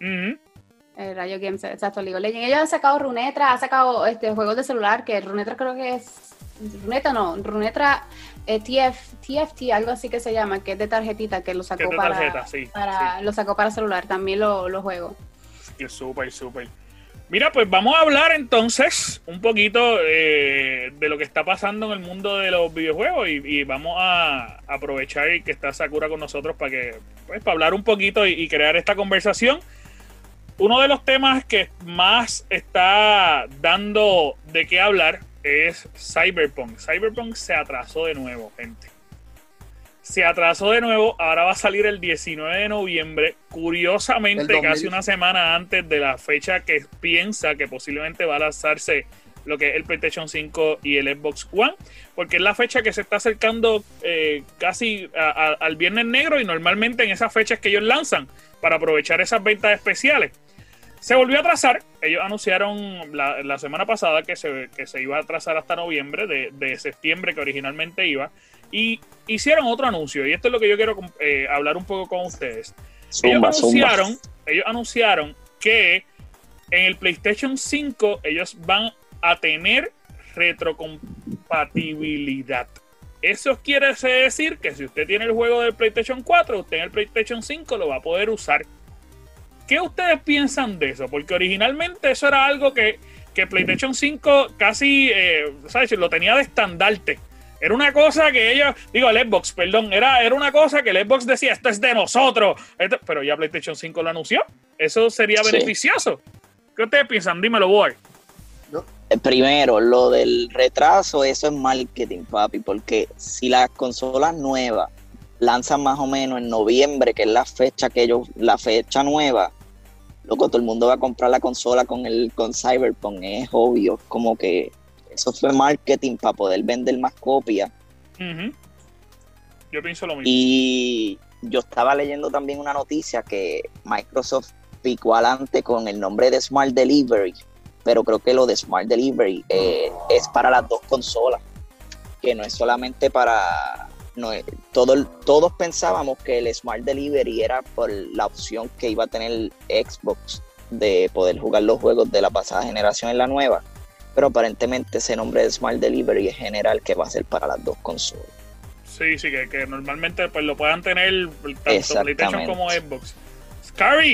Eh, Rayo Games, exacto, League of Legends. Ellos han sacado Runetra, ha sacado este juegos de celular, que Runetra creo que es Runeta no, Runetra eh, TF, TFT, algo así que se llama, que es de tarjetita, que lo sacó para, para lo sacó para celular, también lo, lo juego. Sí, súper, súper. Mira, pues vamos a hablar entonces un poquito eh, de lo que está pasando en el mundo de los videojuegos y, vamos a aprovechar que está Sakura con nosotros para que, pues, para hablar un poquito y crear esta conversación. Uno de los temas que más está dando de qué hablar es Cyberpunk. Cyberpunk se atrasó de nuevo, gente. Se atrasó de nuevo, ahora va a salir el 19 de noviembre, curiosamente casi una semana antes de la fecha que piensa que posiblemente va a lanzarse lo que es el PlayStation 5 y el Xbox One, porque es la fecha que se está acercando eh, casi al Viernes Negro y normalmente en esas fechas que ellos lanzan para aprovechar esas ventas especiales. Se volvió a atrasar. Ellos anunciaron la, semana pasada que se, que se, iba a atrasar hasta noviembre, de, septiembre que originalmente iba. Y hicieron otro anuncio. Y esto es lo que yo quiero eh, hablar un poco con ustedes. ellos, anunciaron, ellos anunciaron que en el PlayStation 5 ellos van a tener retrocompatibilidad. Eso quiere decir que si usted tiene el juego del PlayStation 4, usted en el PlayStation 5 lo va a poder usar. ¿Qué ustedes piensan de eso? Porque originalmente eso era algo que, que PlayStation 5 casi, eh, ¿sabes? Lo tenía de estandarte. Era una cosa que ellos, digo, el Xbox, perdón, era, era una cosa que el Xbox decía, esto es de nosotros. pero ya PlayStation 5 lo anunció. Eso sería beneficioso. ¿Qué ustedes piensan? Dímelo, boy. Eh, primero, lo del retraso, eso es marketing, papi, porque si las consolas nuevas lanzan más o menos en noviembre, que es la fecha que ellos, la fecha nueva, loco, todo el mundo va a comprar la consola con el con Cyberpunk, es obvio, como que eso fue marketing para poder vender más copias. Yo pienso lo mismo. Y yo estaba leyendo también una noticia que Microsoft picó adelante con el nombre de Smart Delivery pero creo que lo de Smart Delivery eh, es para las dos consolas, que no es solamente para... No, todo, todos pensábamos que el Smart Delivery era por la opción que iba a tener Xbox de poder jugar los juegos de la pasada generación en la nueva, pero aparentemente ese nombre de Smart Delivery es general que va a ser para las dos consolas. Sí, sí, que, normalmente pues, lo puedan tener tanto PlayStation como Xbox.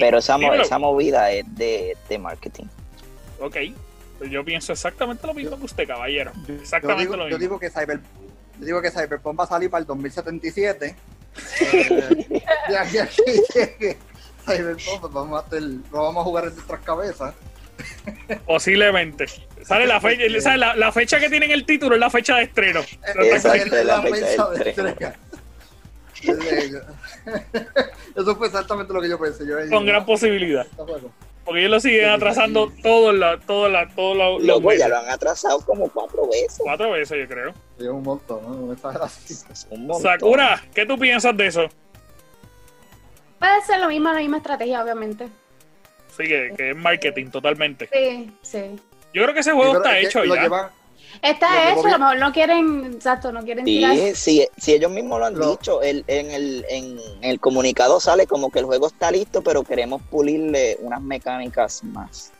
pero esa, esa movida es de, de marketing. Ok. Pues yo pienso exactamente lo mismo que usted, caballero. Exactamente yo digo, lo mismo. Yo digo que Cyber, yo digo que Cyberpunk va a salir para el 2077. eh, ya aquí, aquí Cyberpunk, pues vamos a hacer, lo vamos a jugar en nuestras cabezas. Posiblemente. Sale la fecha, sale la, la, fecha que tiene en el título es la fecha de estreno. Exacto, la, fecha de estreno. Eso fue exactamente lo que yo pensé. Yo, Con gran posibilidad. Porque ellos lo siguen atrasando todos los todo la, todo lo, los meses. ya lo han atrasado como cuatro veces. Cuatro veces, yo creo. Sí, un montón, ¿no? un montón. Sakura, ¿qué tú piensas de eso? Puede ser lo mismo, la misma estrategia, obviamente. Sí, que, que es marketing totalmente. Sí, sí. Yo creo que ese juego está hecho ya. Está hecho, a lo mejor no quieren, exacto, no quieren sí, tirar. Sí, sí, ellos mismos lo han dicho, el, en, el, en el comunicado sale como que el juego está listo, pero queremos pulirle unas mecánicas más.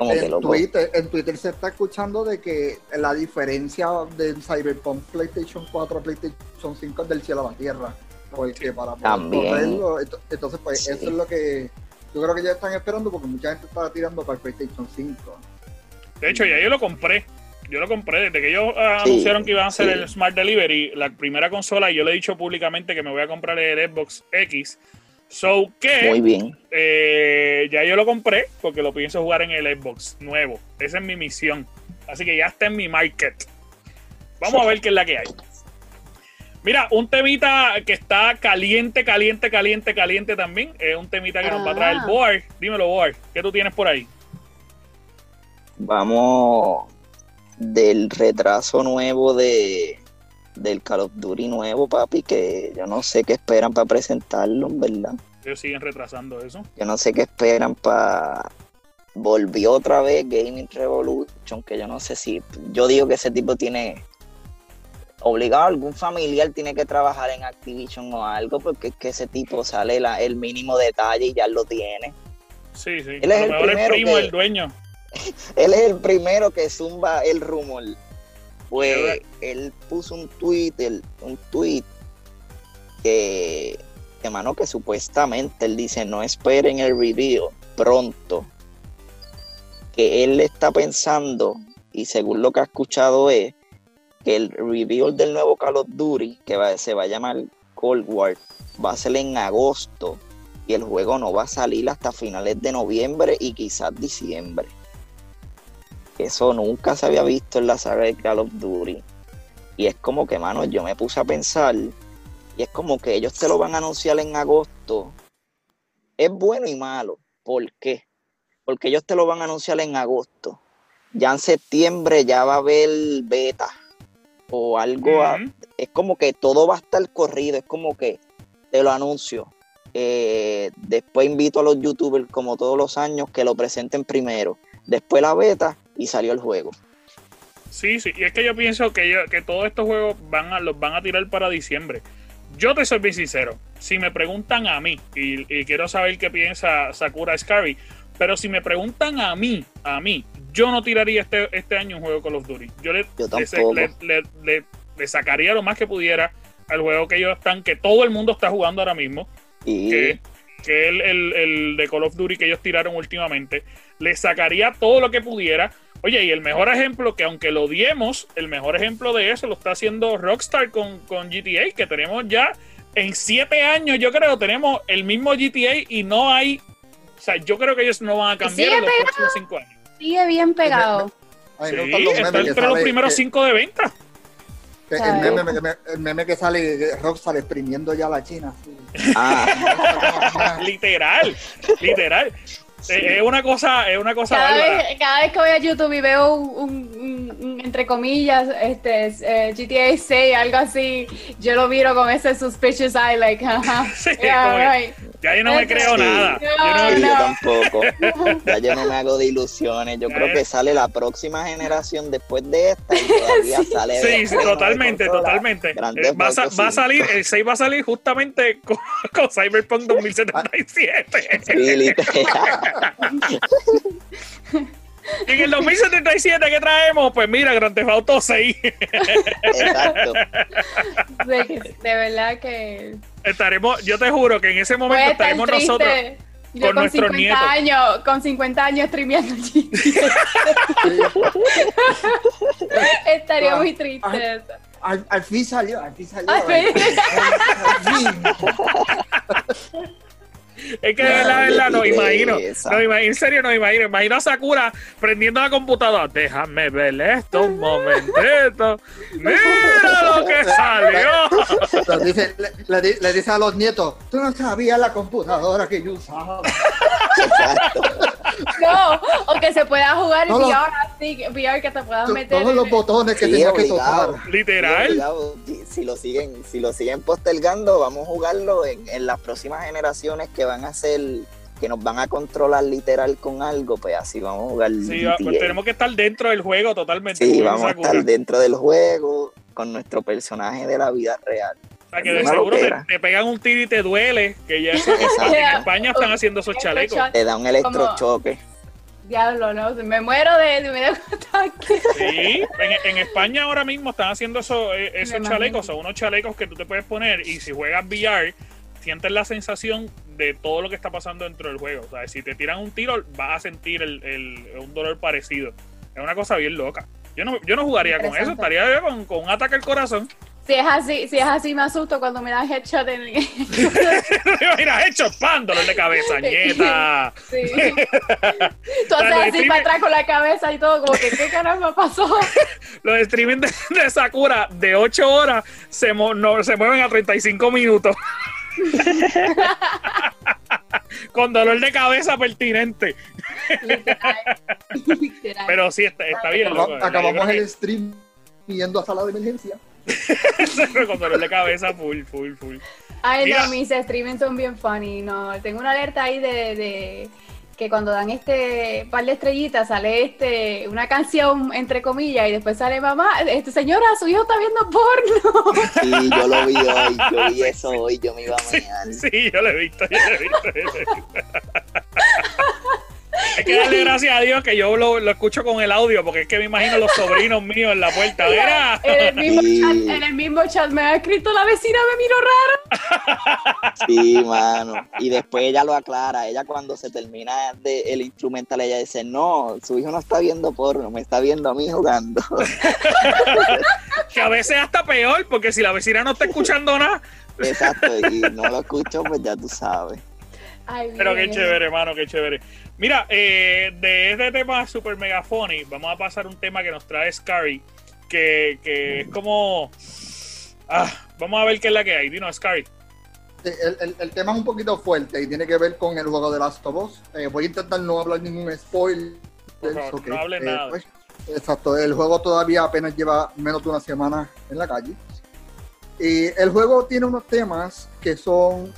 en, Twitter, en Twitter se está escuchando de que la diferencia del Cyberpunk PlayStation 4 a PlayStation 5 es del cielo a la tierra. Porque para poder correrlo, entonces pues eso es lo que yo creo que ya están esperando porque mucha gente estaba tirando para el PlayStation 5. De hecho, ya yo lo compré yo lo compré desde que ellos ah, anunciaron que iban a hacer el Smart Delivery, la primera consola, y yo le he dicho públicamente que me voy a comprar el Xbox X. So que Muy bien. Eh, ya yo lo compré porque lo pienso jugar en el Xbox nuevo. Esa es mi misión. Así que ya está en mi market. Vamos a ver qué es la que hay. Mira, un temita que está caliente, caliente, caliente, caliente también. Es un temita que nos va a traer ah. Board. Dímelo, Board. ¿Qué tú tienes por ahí? Vamos del retraso nuevo de del Call of Duty nuevo, papi, que yo no sé qué esperan para presentarlo, ¿verdad? Ellos siguen retrasando eso. Yo no sé qué esperan para... Volvió otra vez Gaming Revolution, que yo no sé si... Yo digo que ese tipo tiene... Obligado, algún familiar tiene que trabajar en Activision o algo, porque es que ese tipo sale la, el mínimo detalle y ya lo tiene. Sí, sí. Él es el, primero primo del dueño. él es el primero que zumba el rumor. Pues él puso un tweet, un tweet que, que, que supuestamente él dice, no esperen el review pronto. Que él está pensando, y según lo que ha escuchado es, que el review del nuevo Call of Duty, que se va a llamar Cold War, va a ser en agosto y el juego no va a salir hasta finales de noviembre y quizás diciembre. Eso nunca se había visto en la saga de Call of Duty. Y es como que, mano, yo me puse a pensar, y es como que ellos te lo van a anunciar en agosto. Es bueno y malo. ¿Por qué? Porque ellos te lo van a anunciar en agosto. Ya en septiembre ya va a haber beta o algo. es como que todo va a estar corrido. Es como que te lo anuncio. Eh, después invito a los youtubers, como todos los años, que lo presenten primero. Después la beta y salió el juego. Sí, sí, y es que yo pienso que, que todos estos juegos van a, los van a tirar para diciembre. Yo te soy bien sincero, si me preguntan a mí, y, quiero saber qué piensa Sakura Scary, pero si me preguntan a mí, a mí, yo no tiraría este, este año un juego de Call of Duty. Yo le, le, sacaría lo más que pudiera al juego que ellos están, que todo el mundo está jugando ahora mismo. Que, que el, el, el, de Call of Duty que ellos tiraron últimamente. Le sacaría todo lo que pudiera. Oye, y el mejor ejemplo, que aunque lo odiemos, el mejor ejemplo de eso lo está haciendo Rockstar con, con GTA, que tenemos ya en siete años, yo creo, tenemos el mismo GTA y no hay. O sea, yo creo que ellos no van a cambiar en los próximos cinco años. Sigue bien pegado. sí, está entre los primeros cinco de venta. El meme, que sale, Rockstar exprimiendo ya la China. Ah. literal, literal. Es una cosa, es una cosa cada vez, cada vez, que voy a YouTube y veo un, entre comillas, este eh, GTA 6, algo así, yo lo miro con ese suspicious eye, like, Ya yo no me creo nada. yo, tampoco. Ya yo no me hago de ilusiones. Yo creo que sale la próxima generación después de esta y todavía sale. Sí, sí totalmente, totalmente. Eh, va, a, salir, el 6 va a salir justamente con, Cyberpunk 2077. Sí, Y en el 2077 que traemos, pues mira, Grand Theft Auto 6. Exacto. De, verdad que estaremos, yo te juro que en ese momento estaremos nosotros con, nuestros nietos. Años, con 50 años streameando Estaría muy triste. Al, fin salió, al fin salió. Al fin. Es que de verdad, no imagino. No imagino, en serio, no imagino. Imagino a Sakura prendiendo la computadora. Déjame ver esto un momentito. Mira lo que salió. Dice, le, le, dice a los nietos: Tú no sabías la computadora que yo usaba. No, o que se pueda jugar en VR así, VR que te puedas meter. Todos los botones que sí, que tocar. Literal. Si lo siguen, si lo siguen postergando, vamos a jugarlo en, en las próximas generaciones que van a ser que nos van a controlar literal con algo, pues así vamos a jugar. Sí, pues tenemos que estar dentro del juego totalmente. Sí, vamos a estar dentro del juego con nuestro personaje de la vida real. O sea, que de seguro te, pegan un tiro y te duele, que ya en España están haciendo esos chalecos. Te da un electrochoque. Diablo, no, me muero de, de, ataque. Sí, en, España ahora mismo están haciendo eso, eh, esos chalecos, son unos chalecos que tú te puedes poner y si juegas VR, sientes la sensación de todo lo que está pasando dentro del juego. O sea, si te tiran un tiro, vas a sentir el, un dolor parecido. Es una cosa bien loca. Yo no, yo no jugaría con eso, estaría con, con un ataque al corazón. Si es así, si es así me asusto cuando me dan headshot en el... Mira, headshot, pan, dolor de cabeza, nieta. Sí. Tú haces así para atrás con la cabeza y todo, como que qué caramba pasó. Los streaming de, Sakura de 8 horas se, no, se mueven a 35 minutos. Con dolor de cabeza pertinente. Pero sí, está, bien. Acabamos el stream yendo a sala de emergencia. Con dolor de cabeza, full, full, full. Ay, no, mis streamings son bien funny. No, tengo una alerta ahí de que cuando dan este par de estrellitas sale este una canción entre comillas y después sale mamá, este señora, su hijo está viendo porno. Sí, yo lo vi hoy, yo vi eso hoy, yo me iba a mañana. Sí, yo lo he visto, yo lo he visto. Yo lo he visto. Hay que darle gracias a Dios que yo lo, escucho con el audio, porque es que me imagino los sobrinos míos en la puerta. En el, mismo chat, en el mismo chat me ha escrito la vecina, me miro raro. Sí, mano. Y después ella lo aclara. Ella cuando se termina de, el instrumental, ella dice, no, su hijo no está viendo porno, me está viendo a mí jugando. que a veces hasta peor, porque si la vecina no está escuchando nada. Exacto, y no lo escucho, pues ya tú sabes. Pero qué chévere, hermano, qué chévere. Mira, eh, de este tema super megafony, vamos a pasar un tema que nos trae Scary, que, que es como... Ah, vamos a ver qué es la que hay. Dino, Scary. El, el, tema es un poquito fuerte y tiene que ver con el juego de Last of Us. Eh, voy a intentar no hablar ningún spoiler. no hable eh, nada. Pues, exacto, el juego todavía apenas lleva menos de una semana en la calle. Y el juego tiene unos temas que son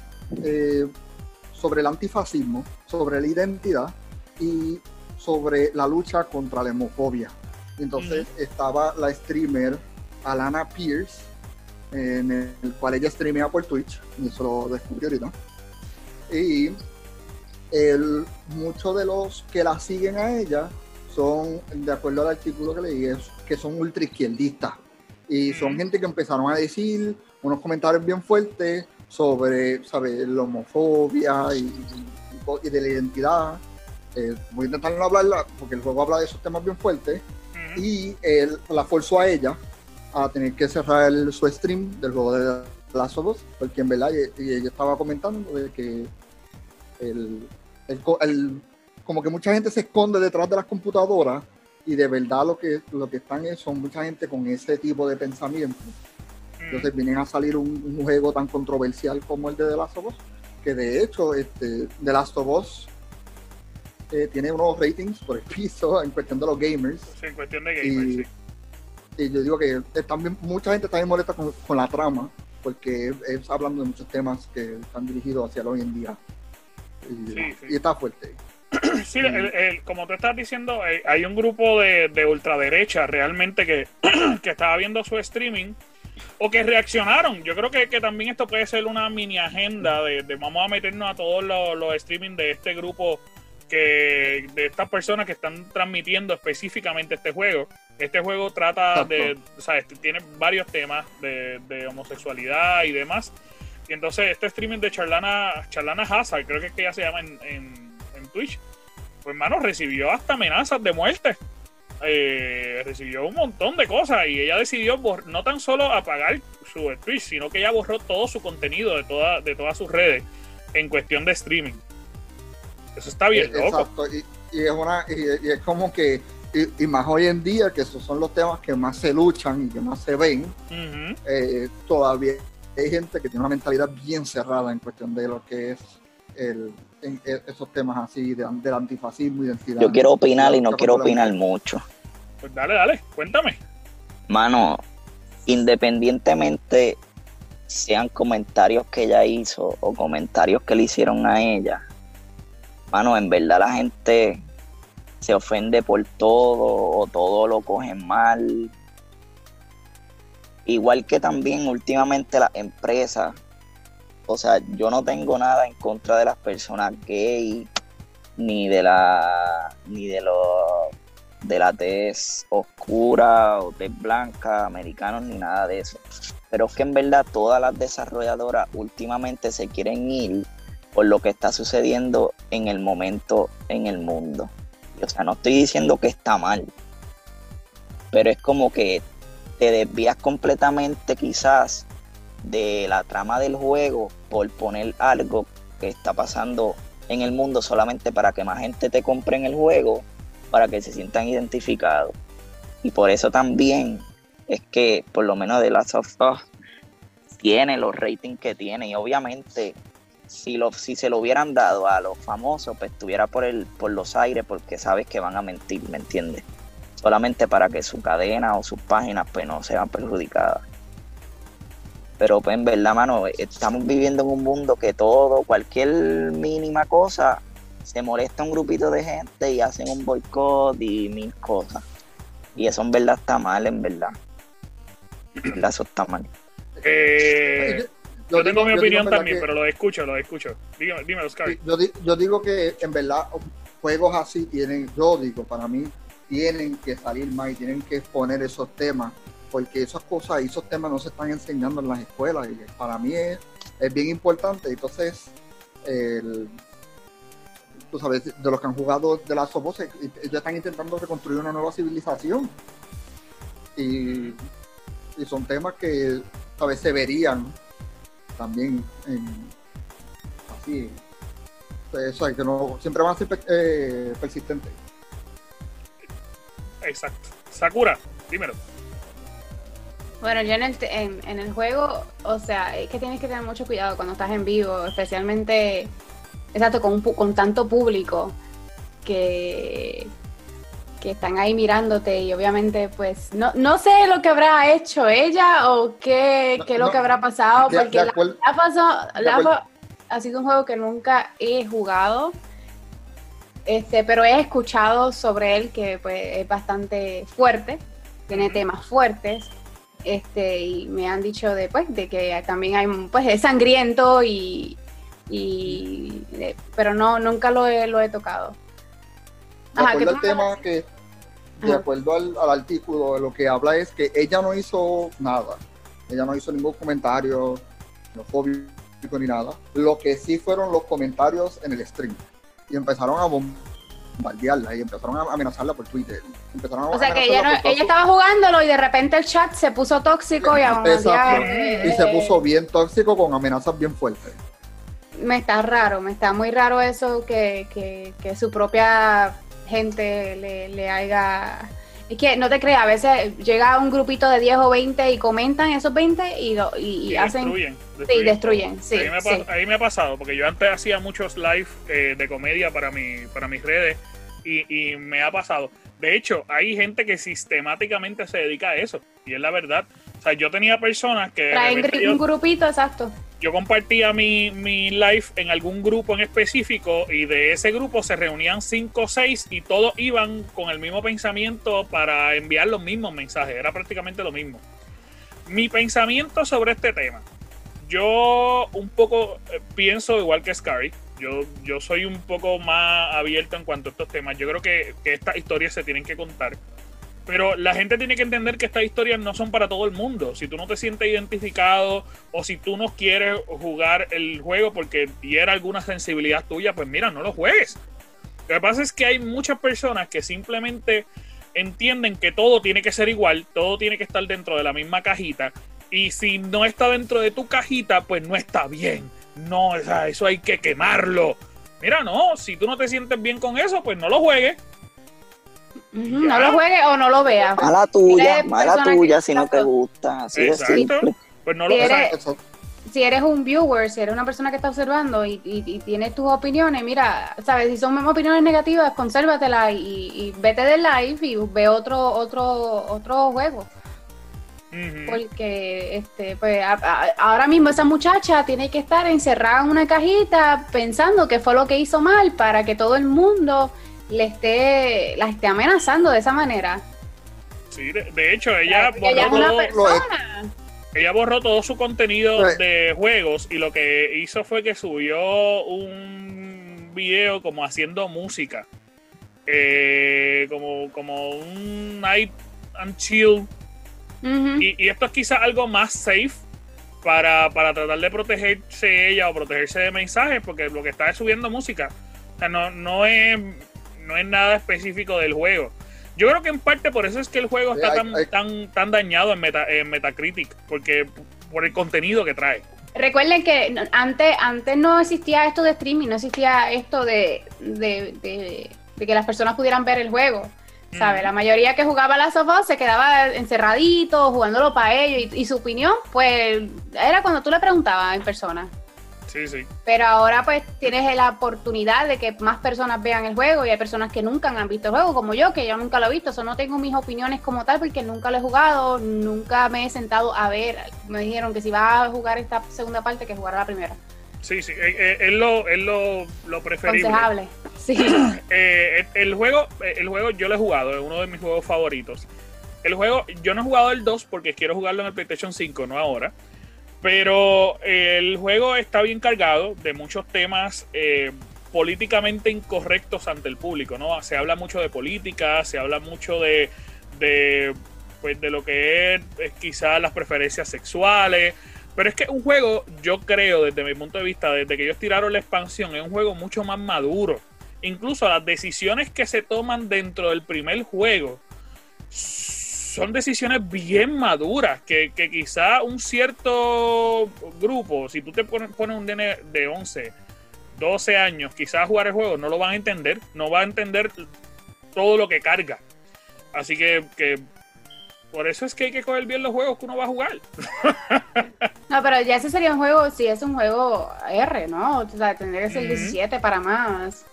sobre el antifascismo, sobre la identidad y sobre la lucha contra la homofobia. Entonces estaba la streamer Alana Pierce, en el cual ella streamea por Twitch, y eso lo descubrí ahorita. Y el, muchos de los que la siguen a ella son, de acuerdo al artículo que leí, es que son ultra izquierdistas. Y son gente que empezaron a decir unos comentarios bien fuertes sobre, ¿sabes?, la homofobia y, de la identidad. Eh, voy a intentar no hablarla porque el juego habla de esos temas bien fuertes. Y él la forzó a ella a tener que cerrar su stream del juego de Last of Us, porque en verdad y, ella estaba comentando de que el, el, como que mucha gente se esconde detrás de las computadoras y de verdad lo que, lo que están es, son mucha gente con ese tipo de pensamiento. Entonces vienen a salir un, juego tan controversial como el de The Last of Us, que de hecho este, The Last of Us eh, tiene unos ratings por el piso en cuestión de los gamers. Sí, en cuestión de gamers, y, yo digo que también mucha gente está bien molesta con, con la trama, porque es, hablando de muchos temas que están dirigidos hacia el hoy en día. Y, está fuerte. Sí, como tú estás diciendo, hay un grupo de, ultraderecha realmente que, que estaba viendo su streaming o que reaccionaron. Yo creo que, también esto puede ser una mini agenda de, vamos a meternos a todos los, los streaming de este grupo que de estas personas que están transmitiendo específicamente este juego. Este juego trata de, o sea, este, tiene varios temas de, homosexualidad y demás. Y entonces este streaming de Charlana, Charlana Hazard, creo que es que ella se llama en, en, Twitch, pues hermano, recibió hasta amenazas de muerte. Eh, recibió un montón de cosas y ella decidió no tan solo apagar su Twitch, sino que ella borró todo su contenido de, toda, de todas sus redes en cuestión de streaming. Eso está bien eh, Exacto, y, es, una, y, es como que, y, más hoy en día, que esos son los temas que más se luchan y que más se ven, eh, todavía hay gente que tiene una mentalidad bien cerrada en cuestión de lo que es el, esos temas así del antifascismo, identidad. Yo quiero opinar y no quiero opinar mucho. Pues dale, dale, cuéntame. Mano, independientemente sean comentarios que ella hizo o comentarios que le hicieron a ella, mano, en verdad la gente se ofende por todo o todo lo cogen mal. Igual que también últimamente las empresas, o sea, yo no tengo nada en contra de las personas gay, ni de la, ni de los, de la tez oscura o tez blanca, americanos, ni nada de eso. Pero es que en verdad todas las desarrolladoras últimamente se quieren ir por lo que está sucediendo en el momento en el mundo. O sea, no estoy diciendo que está mal, pero es como que te desvías completamente quizás de la trama del juego por poner algo que está pasando en el mundo solamente para que más gente te compre en el juego, para que se sientan identificados. Y por eso también es que por lo menos The Last of Us tiene los ratings que tiene y obviamente si, lo, si se lo hubieran dado a los famosos, pues estuviera por, el, por los aires porque sabes que van a mentir, ¿me entiendes? Solamente para que su cadena o sus páginas pues no sean perjudicadas. Pero pues en verdad, mano, estamos viviendo en un mundo que todo, cualquier mínima cosa, se molesta un grupito de gente y hacen un boicot y mil cosas. Y eso en verdad está mal, en verdad. En verdad eso está mal. Eh, yo, tengo mi opinión también, pero lo escucho, lo escucho. Dígame, dímelo, Oscar. Yo, yo digo que en verdad juegos así tienen, yo digo, para mí, tienen que salir más y tienen que exponer esos temas, porque esas cosas y esos temas no se están enseñando en las escuelas y para mí es, bien importante. Entonces, tú sabes, de los que han jugado de las voces, ellos están intentando reconstruir una nueva civilización y, y son temas que veces se verían también en, así. Eso es que no, siempre van a ser eh, persistentes. Exacto. Sakura, dímelo. Bueno, yo en el, en, el juego, o sea, es que tienes que tener mucho cuidado cuando estás en vivo, especialmente, exacto, con, con tanto público que, que están ahí mirándote y obviamente pues no, no sé lo que habrá hecho ella o qué, qué es lo que habrá pasado porque la, ha sido un juego que nunca he jugado este pero he escuchado sobre él que pues es bastante fuerte tiene temas fuertes este y me han dicho de pues, de que también hay pues es sangriento y, y pero no nunca lo he, lo he tocado Ajá, el tema que de acuerdo al, artículo, lo que habla es que ella no hizo nada. Ella no hizo ningún comentario, no fóbico ni nada. Lo que sí fueron los comentarios en el stream. Y empezaron a bombardearla y empezaron a amenazarla por Twitter. o sea que ella, ella estaba jugándolo y de repente el chat se puso tóxico y a Y se puso bien tóxico con amenazas bien fuertes. Me está raro, me está muy raro eso que, que, que su propia gente le, le haya... Es que no te creas, a veces llega un grupito de 10 o 20 y comentan esos 20 y, y, hacen... Destruyen, Sí, destruyen. Sí, ahí, me ha, pasado, porque yo antes hacía muchos live eh, de comedia para, mi, para mis redes y, y me ha pasado. De hecho, hay gente que sistemáticamente se dedica a eso, y es la verdad. O sea, yo tenía personas que... Traen un grupito, exacto yo compartía mi, mi, live en algún grupo en específico y de ese grupo se reunían cinco o seis y todos iban con el mismo pensamiento para enviar los mismos mensajes. Era prácticamente lo mismo. Mi pensamiento sobre este tema. Yo un poco eh, pienso igual que Scary. Yo, yo soy un poco más abierto en cuanto a estos temas. Yo creo que, que estas historias se tienen que contar. Pero la gente tiene que entender que estas historias no son para todo el mundo. Si tú no te sientes identificado o si tú no quieres jugar el juego porque hiera alguna sensibilidad tuya, pues mira, no lo juegues. Lo que pasa es que hay muchas personas que simplemente entienden que todo tiene que ser igual, todo tiene que estar dentro de la misma cajita. Y si no está dentro de tu cajita, pues no está bien. No, eso hay que quemarlo. Mira, no, si tú no te sientes bien con eso, pues no lo juegues. No lo juegues o no lo veas. Mala tuya, mala tuya si no te gusta. Así de simple. Pues no lo si eres, si eres un viewer, si eres una persona que está observando y, y, tienes tus opiniones, mira, sabes, si son opiniones negativas, consérvatelas y, vete del live y ve otro, otro, otro juego. Porque este, pues ahora mismo esa muchacha tiene que estar encerrada en una cajita pensando que fue lo que hizo mal para que todo el mundo le esté, la esté amenazando de esa manera. Sí, de, hecho, ella borró, todo, ella borró todo su contenido de juegos y lo que hizo fue que subió un video como haciendo música. Eh, como, como un night and chill. y, esto es quizás algo más safe para, para tratar de protegerse ella o protegerse de mensajes, porque lo que está es subiendo música. O sea, no, no es no es nada específico del juego. Yo creo que en parte por eso es que el juego está tan, tan, tan dañado en, Metacritic, porque por el contenido que trae. Recuerden que antes, antes no existía esto de streaming, no existía esto de, que las personas pudieran ver el juego. ¿Sabe? La mayoría que jugaba la sofá se quedaba encerradito, jugándolo para ellos, y, y, su opinión, pues, era cuando tú le preguntabas en persona. Sí, sí. Pero ahora pues tienes la oportunidad de que más personas vean el juego y hay personas que nunca han visto el juego, como yo, que yo nunca lo he visto. Eso no tengo mis opiniones como tal porque nunca lo he jugado, nunca me he sentado a ver. Me dijeron que si va a jugar esta segunda parte, que jugara la primera. Sí, sí, eh, eh, es lo, es lo, lo preferible. Aconsejable, sí. Eh, el, juego, el juego yo lo he jugado, es uno de mis juegos favoritos. El juego, yo no he jugado el 2 porque quiero jugarlo en el PlayStation 5, no ahora. Pero el juego está bien cargado de muchos temas eh, políticamente incorrectos ante el público, ¿no? Se habla mucho de política, se habla mucho de, de, pues, de lo que es, quizás las preferencias sexuales. Pero es que un juego, yo creo, desde mi punto de vista, desde que ellos tiraron la expansión, es un juego mucho más maduro. Incluso las decisiones que se toman dentro del primer juego son decisiones bien maduras que, que quizá un cierto grupo, si tú te pones, un nene de 11, 12 años, quizás jugar el juego, no lo van a entender, no va a entender todo lo que carga. Así que, que por eso es que hay que coger bien los juegos que uno va a jugar. no, pero ya ese sería un juego, si es un juego R, ¿no? O sea, tendría que ser 17 para más.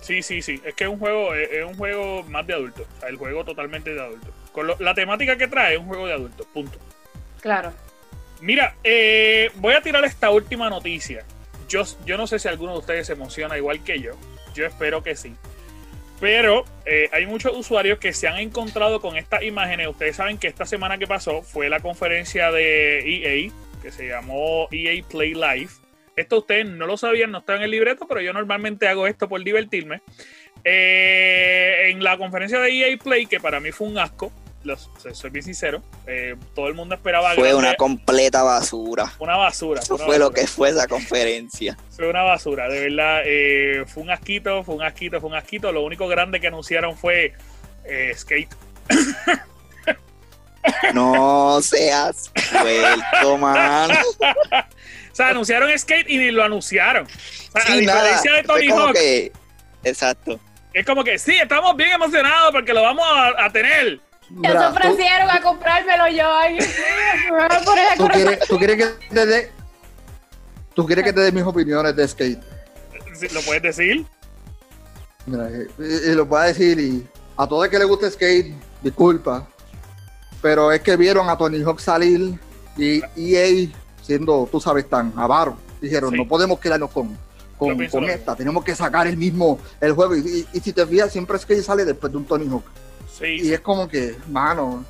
Sí, sí, sí. Es que es un juego, es, un juego más de adulto. O sea, el juego totalmente de adulto. Con la temática que trae es un juego de adultos. Punto. Claro. Mira, eh, voy a tirar esta última noticia. Yo, yo no sé si alguno de ustedes se emociona igual que yo. Yo espero que sí. Pero eh, hay muchos usuarios que se han encontrado con estas imágenes. Ustedes saben que esta semana que pasó fue la conferencia de EA, que se llamó EA Play Live. Esto ustedes no lo sabían, no está en el libreto, pero yo normalmente hago esto por divertirme. Eh, en, la conferencia de EA Play, que para mí fue un asco, los, soy bien sincero, eh, todo el mundo esperaba... Fue una completa basura. Una basura. Eso fue lo que fue esa conferencia. Fue una basura, de verdad. Eh, fue un asquito, fue un asquito, fue un asquito. Lo único grande que anunciaron fue eh, Skate. No seas vuelto, man. o sea, anunciaron Skate y ni lo anunciaron. O sea, a diferencia de Tony Hawk. exacto. Es como que sí, estamos bien emocionados porque lo vamos a, tener. Ya se ofrecieron a comprármelo yo. Ay, ¿Tú, quieres, ¿Tú quieres que te dé ¿Tú quieres que te dé mis opiniones de skate? ¿Lo puedes decir? Mira, y, lo puedo decir y a todo el que le guste skate, disculpa, pero es que vieron a Tony Hawk salir y EA siendo, tú sabes, tan avaro. Dijeron, no podemos quedarnos con, con, esta, tenemos que sacar el mismo el juego. Y, si te fijas, siempre es que sale después de un Tony Hawk. y es como que, mano,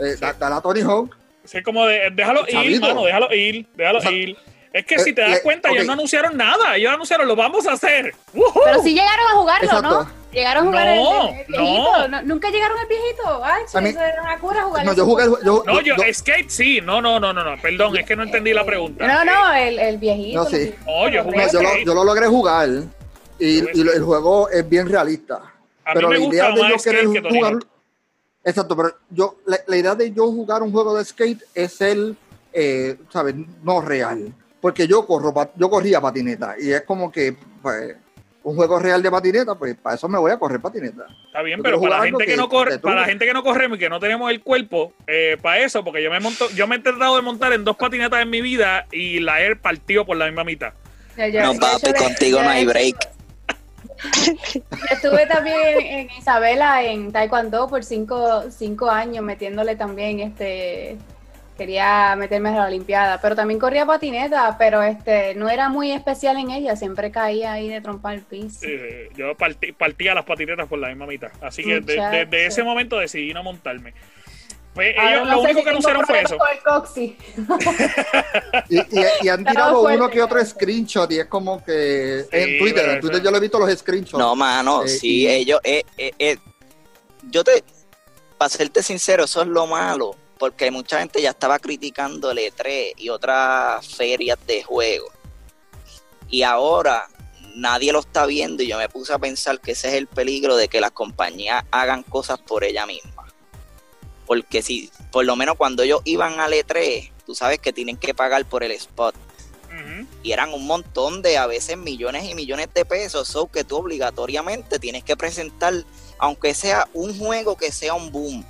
eh, dale a Tony Hawk. Sí, como de, déjalo ir, mano, déjalo ir, déjalo ir. Es que si te das cuenta, ellos no anunciaron nada. Ellos anunciaron, lo vamos a hacer. Pero sí llegaron a jugarlo, ¿no? Llegaron a jugar el, viejito. No. Nunca llegaron el viejito. Ay, eso era una cura jugar. No, yo jugué yo, No, yo, skate sí. No, no, no, no, no. Perdón, es que no entendí la pregunta. No, no, el, el viejito. No, sí. No, yo jugué. yo, lo, yo lo logré jugar. Y, y, el juego es bien realista. A pero mí me la idea de yo querer jugar. Exacto, pero yo, la, la, idea de yo jugar un juego de skate es el, eh, ¿sabes? No real porque yo corro, yo corría patineta y es como que pues, un juego real de patineta, pues para eso me voy a correr patineta. Está bien, pero para la gente que, no corre, para la gente que no corremos y que no tenemos el cuerpo, eh, para eso, porque yo me monto, yo me he tratado de montar en dos patinetas en mi vida y la he partido por la misma mitad. no, papi, contigo no hay break. Estuve también en Isabela en Taekwondo por cinco, cinco años metiéndole también este quería meterme a la Olimpiada, pero también corría patineta, pero este no era muy especial en ella, siempre caía ahí de trompa el piso. yo partía las patinetas por la misma mitad, así que desde ese momento decidí no montarme. Pues ellos, lo único que anunciaron fue eso. y, han tirado uno que otro screenshot y es como que en Twitter, en Twitter yo lo he visto los screenshots. No, mano, eh, sí, ellos, eh, eh, eh, yo te, para serte sincero, eso es lo malo porque mucha gente ya estaba criticando el E3 y otras ferias de juegos. Y ahora nadie lo está viendo y yo me puse a pensar que ese es el peligro de que las compañías hagan cosas por ella misma. Porque si, por lo menos cuando ellos iban al E3, tú sabes que tienen que pagar por el spot. Y eran un montón de, a veces millones y millones de pesos, so que tú obligatoriamente tienes que presentar, aunque sea un juego que sea un boom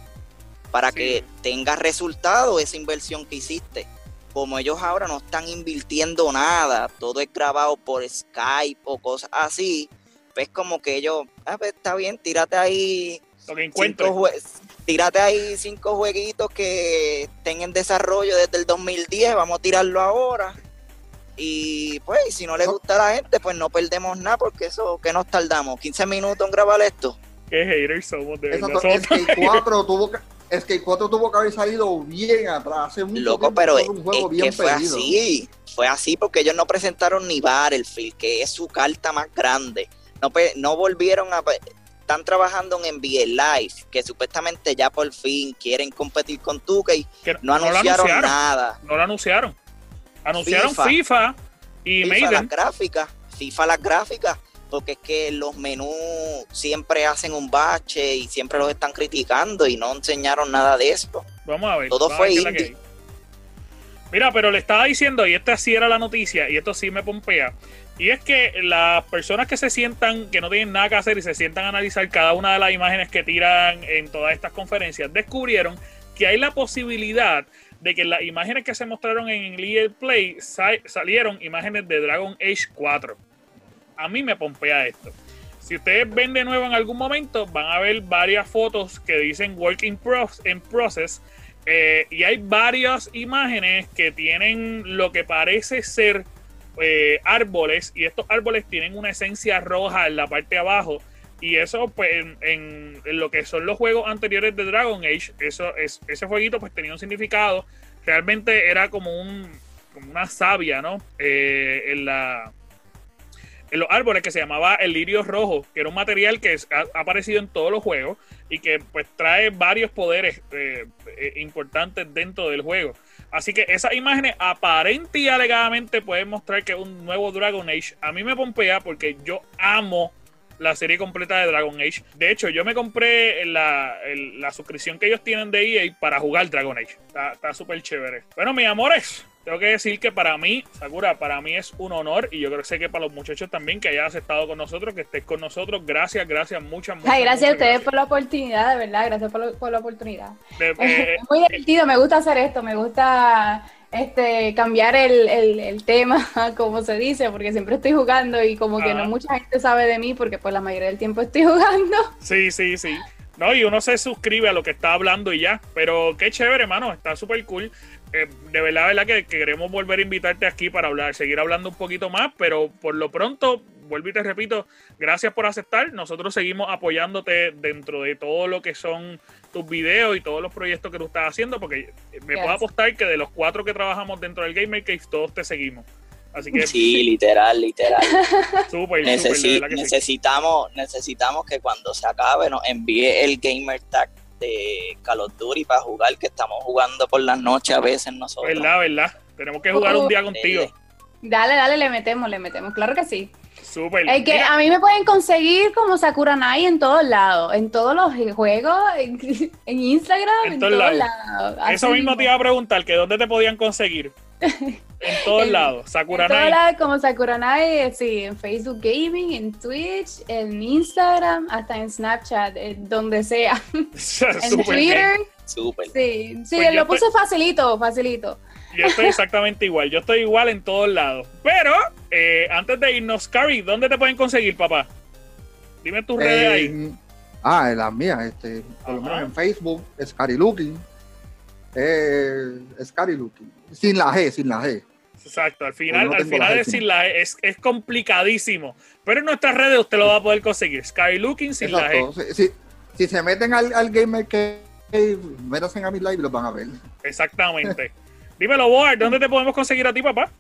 para que tenga resultado esa inversión que hiciste. Como ellos ahora no están invirtiendo nada, todo es grabado por Skype o cosas así, pues como que ellos, ah, pues está bien, tírate ahí. Lo que tírate ahí cinco jueguitos que estén en desarrollo desde el 2010, vamos a tirarlo ahora. Y pues, si no le gusta a la gente, pues no perdemos nada, porque eso, que nos tardamos? ¿15 minutos en grabar esto? Qué haters somos de Eso, es que 4 tuvo que, es que 4 tuvo que haber salido bien atrás. Hace mucho Loco, pero es, que fue así. Fue así porque ellos no presentaron ni Battlefield, que es su carta más grande. No, no volvieron a. Están trabajando en NBA Live, que supuestamente ya por fin quieren competir con 2 no, anunciaron, nada. No lo anunciaron. Anunciaron FIFA, y FIFA las gráficas. FIFA las gráficas porque es que los menús siempre hacen un bache y siempre los están criticando y no enseñaron nada de esto. Vamos a ver. Todo fue indie. Mira, pero le estaba diciendo, y esta sí era la noticia, y esto sí me pompea, y es que las personas que se sientan, que no tienen nada que hacer y se sientan a analizar cada una de las imágenes que tiran en todas estas conferencias, descubrieron que hay la posibilidad de que las imágenes que se mostraron en Lead Play salieron imágenes de Dragon Age 4 a mí me pompea esto. Si ustedes ven de nuevo en algún momento, van a ver varias fotos que dicen Work in, Process. Eh, y hay varias imágenes que tienen lo que parece ser eh, árboles. Y estos árboles tienen una esencia roja en la parte de abajo. Y eso, pues, en, lo que son los juegos anteriores de Dragon Age, eso es, ese jueguito pues tenía un significado. Realmente era como, un, como una savia, ¿no? Eh, en la en los árboles que se llamaba el lirio rojo, que era un material que ha, aparecido en todos los juegos y que pues trae varios poderes eh, eh, importantes dentro del juego. Así que esas imágenes aparente y alegadamente pueden mostrar que es un nuevo Dragon Age. A mí me pompea porque yo amo la serie completa de Dragon Age. De hecho, yo me compré la, la suscripción que ellos tienen de EA para jugar Dragon Age. Está súper chévere. Bueno, mis amores, tengo que decir que para mí, Sakura, para mí es un honor y yo creo que sé que para los muchachos también que hayas estado con nosotros, que estés con nosotros. Gracias, gracias, muchas, muchas. Ay, gracias a ustedes por la oportunidad, de verdad, gracias por, la oportunidad. es muy divertido, me gusta hacer esto, me gusta este cambiar el, el, tema, como se dice, porque siempre estoy jugando y como que no mucha gente sabe de mí porque pues la mayoría del tiempo estoy jugando. Sí, sí, sí. No, y uno se suscribe a lo que está hablando y ya. Pero qué chévere, hermano. Está súper cool. Eh, de verdad, verdad que, queremos volver a invitarte aquí para hablar, seguir hablando un poquito más, pero por lo pronto, vuelvo y te repito, gracias por aceptar. Nosotros seguimos apoyándote dentro de todo lo que son tus videos y todos los proyectos que tú estás haciendo, porque me puedo apostar que de los cuatro que trabajamos dentro del Gamer Cave, todos te seguimos. Así que, sí, literal, literal. necesitamos, necesitamos que cuando se acabe nos envíe el Gamer Tag de Call of Duty para jugar, que estamos jugando por las noches a veces nosotros. Verdad, verdad. Tenemos que jugar un día contigo. Dale, dale, le metemos, le metemos. Claro que sí. Súper. Es que a mí me pueden conseguir como Sakura Nai en todos lados, en todos los juegos, en, Instagram, en, todos lados. Eso mismo te iba a preguntar, que dónde te podían conseguir. En todos lados, Sakura En todos lados, como Sakuranai, sí, en Facebook Gaming, en Twitch, en Instagram, hasta en Snapchat, donde sea. en Twitter. Super. Sí, sí, pues lo puse facilito, facilito. Yo estoy exactamente igual, yo estoy igual en todos lados. Pero, eh, antes de irnos, Cari, ¿dónde te pueden conseguir, papá? Dime tus redes ahí. Ah, en las mías, este, por lo menos en Facebook, es Cari Looking. Eh, es Cari Looking. Sin la G, sin la G. Exacto, al final, al final es, es, complicadísimo. Pero en nuestras redes usted lo va a poder conseguir. Skylooking sin la G. Si, se meten al, al gamer que métanse a mi live y los van a ver. Exactamente. Dímelo, Board, ¿dónde te podemos conseguir a ti, papá?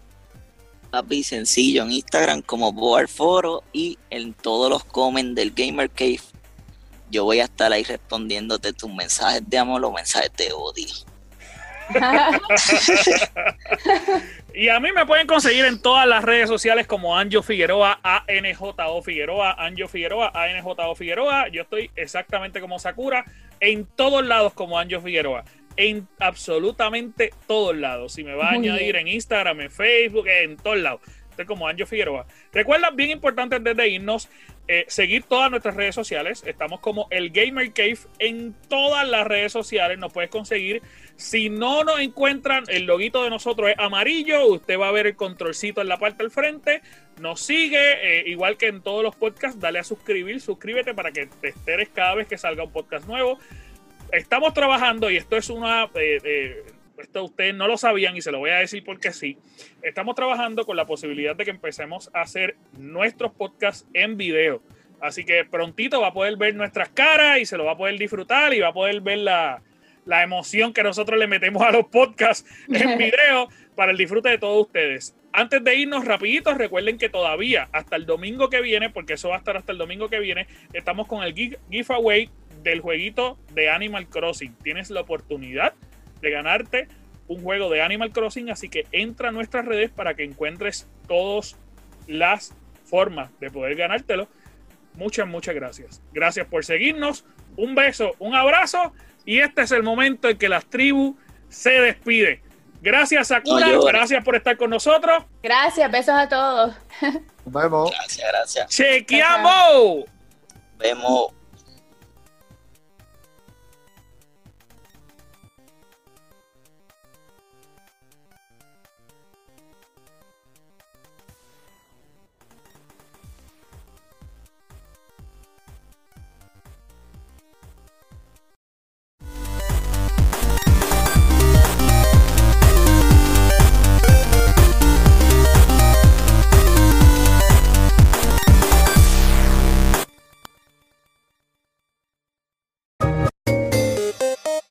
Papi, sencillo, en Instagram como Board Foro y en todos los comments del Gamer Cave. Yo voy a estar ahí respondiéndote tus mensajes de amor o mensajes de odio. y a mí me pueden conseguir en todas las redes sociales como Anjo Figueroa, ANJO Figueroa, Anjo Figueroa, ANJO Figueroa. Yo estoy exactamente como Sakura en todos lados como Anjo Figueroa. En absolutamente todos lados. Si me va a añadir en Instagram, en Facebook, en todos lados. Estoy como Anjo Figueroa. Recuerda, bien importante antes de irnos, eh, seguir todas nuestras redes sociales. Estamos como el Gamer Cave en todas las redes sociales. Nos puedes conseguir. Si no nos encuentran, el loguito de nosotros es amarillo. Usted va a ver el controlcito en la parte del frente. Nos sigue, eh, igual que en todos los podcasts. Dale a suscribir, suscríbete para que te enteres cada vez que salga un podcast nuevo. Estamos trabajando y esto es una. Eh, esto ustedes no lo sabían y se lo voy a decir porque sí. Estamos trabajando con la posibilidad de que empecemos a hacer nuestros podcasts en video. Así que prontito va a poder ver nuestras caras y se lo va a poder disfrutar y va a poder ver la, la emoción que nosotros le metemos a los podcasts en video para el disfrute de todos ustedes. Antes de irnos rapidito, recuerden que todavía hasta el domingo que viene, porque eso va a estar hasta el domingo que viene, estamos con el giveaway del jueguito de Animal Crossing. Tienes la oportunidad de ganarte un juego de Animal Crossing, así que entra a nuestras redes para que encuentres todas las formas de poder ganártelo. Muchas, muchas gracias. Gracias por seguirnos. Un beso, un abrazo. Y este es el momento en que las tribus se despide. Gracias, Sakura. gracias por estar con nosotros. Gracias, besos a todos. Nos vemos. Gracias, gracias. Chequeamos. Vemos.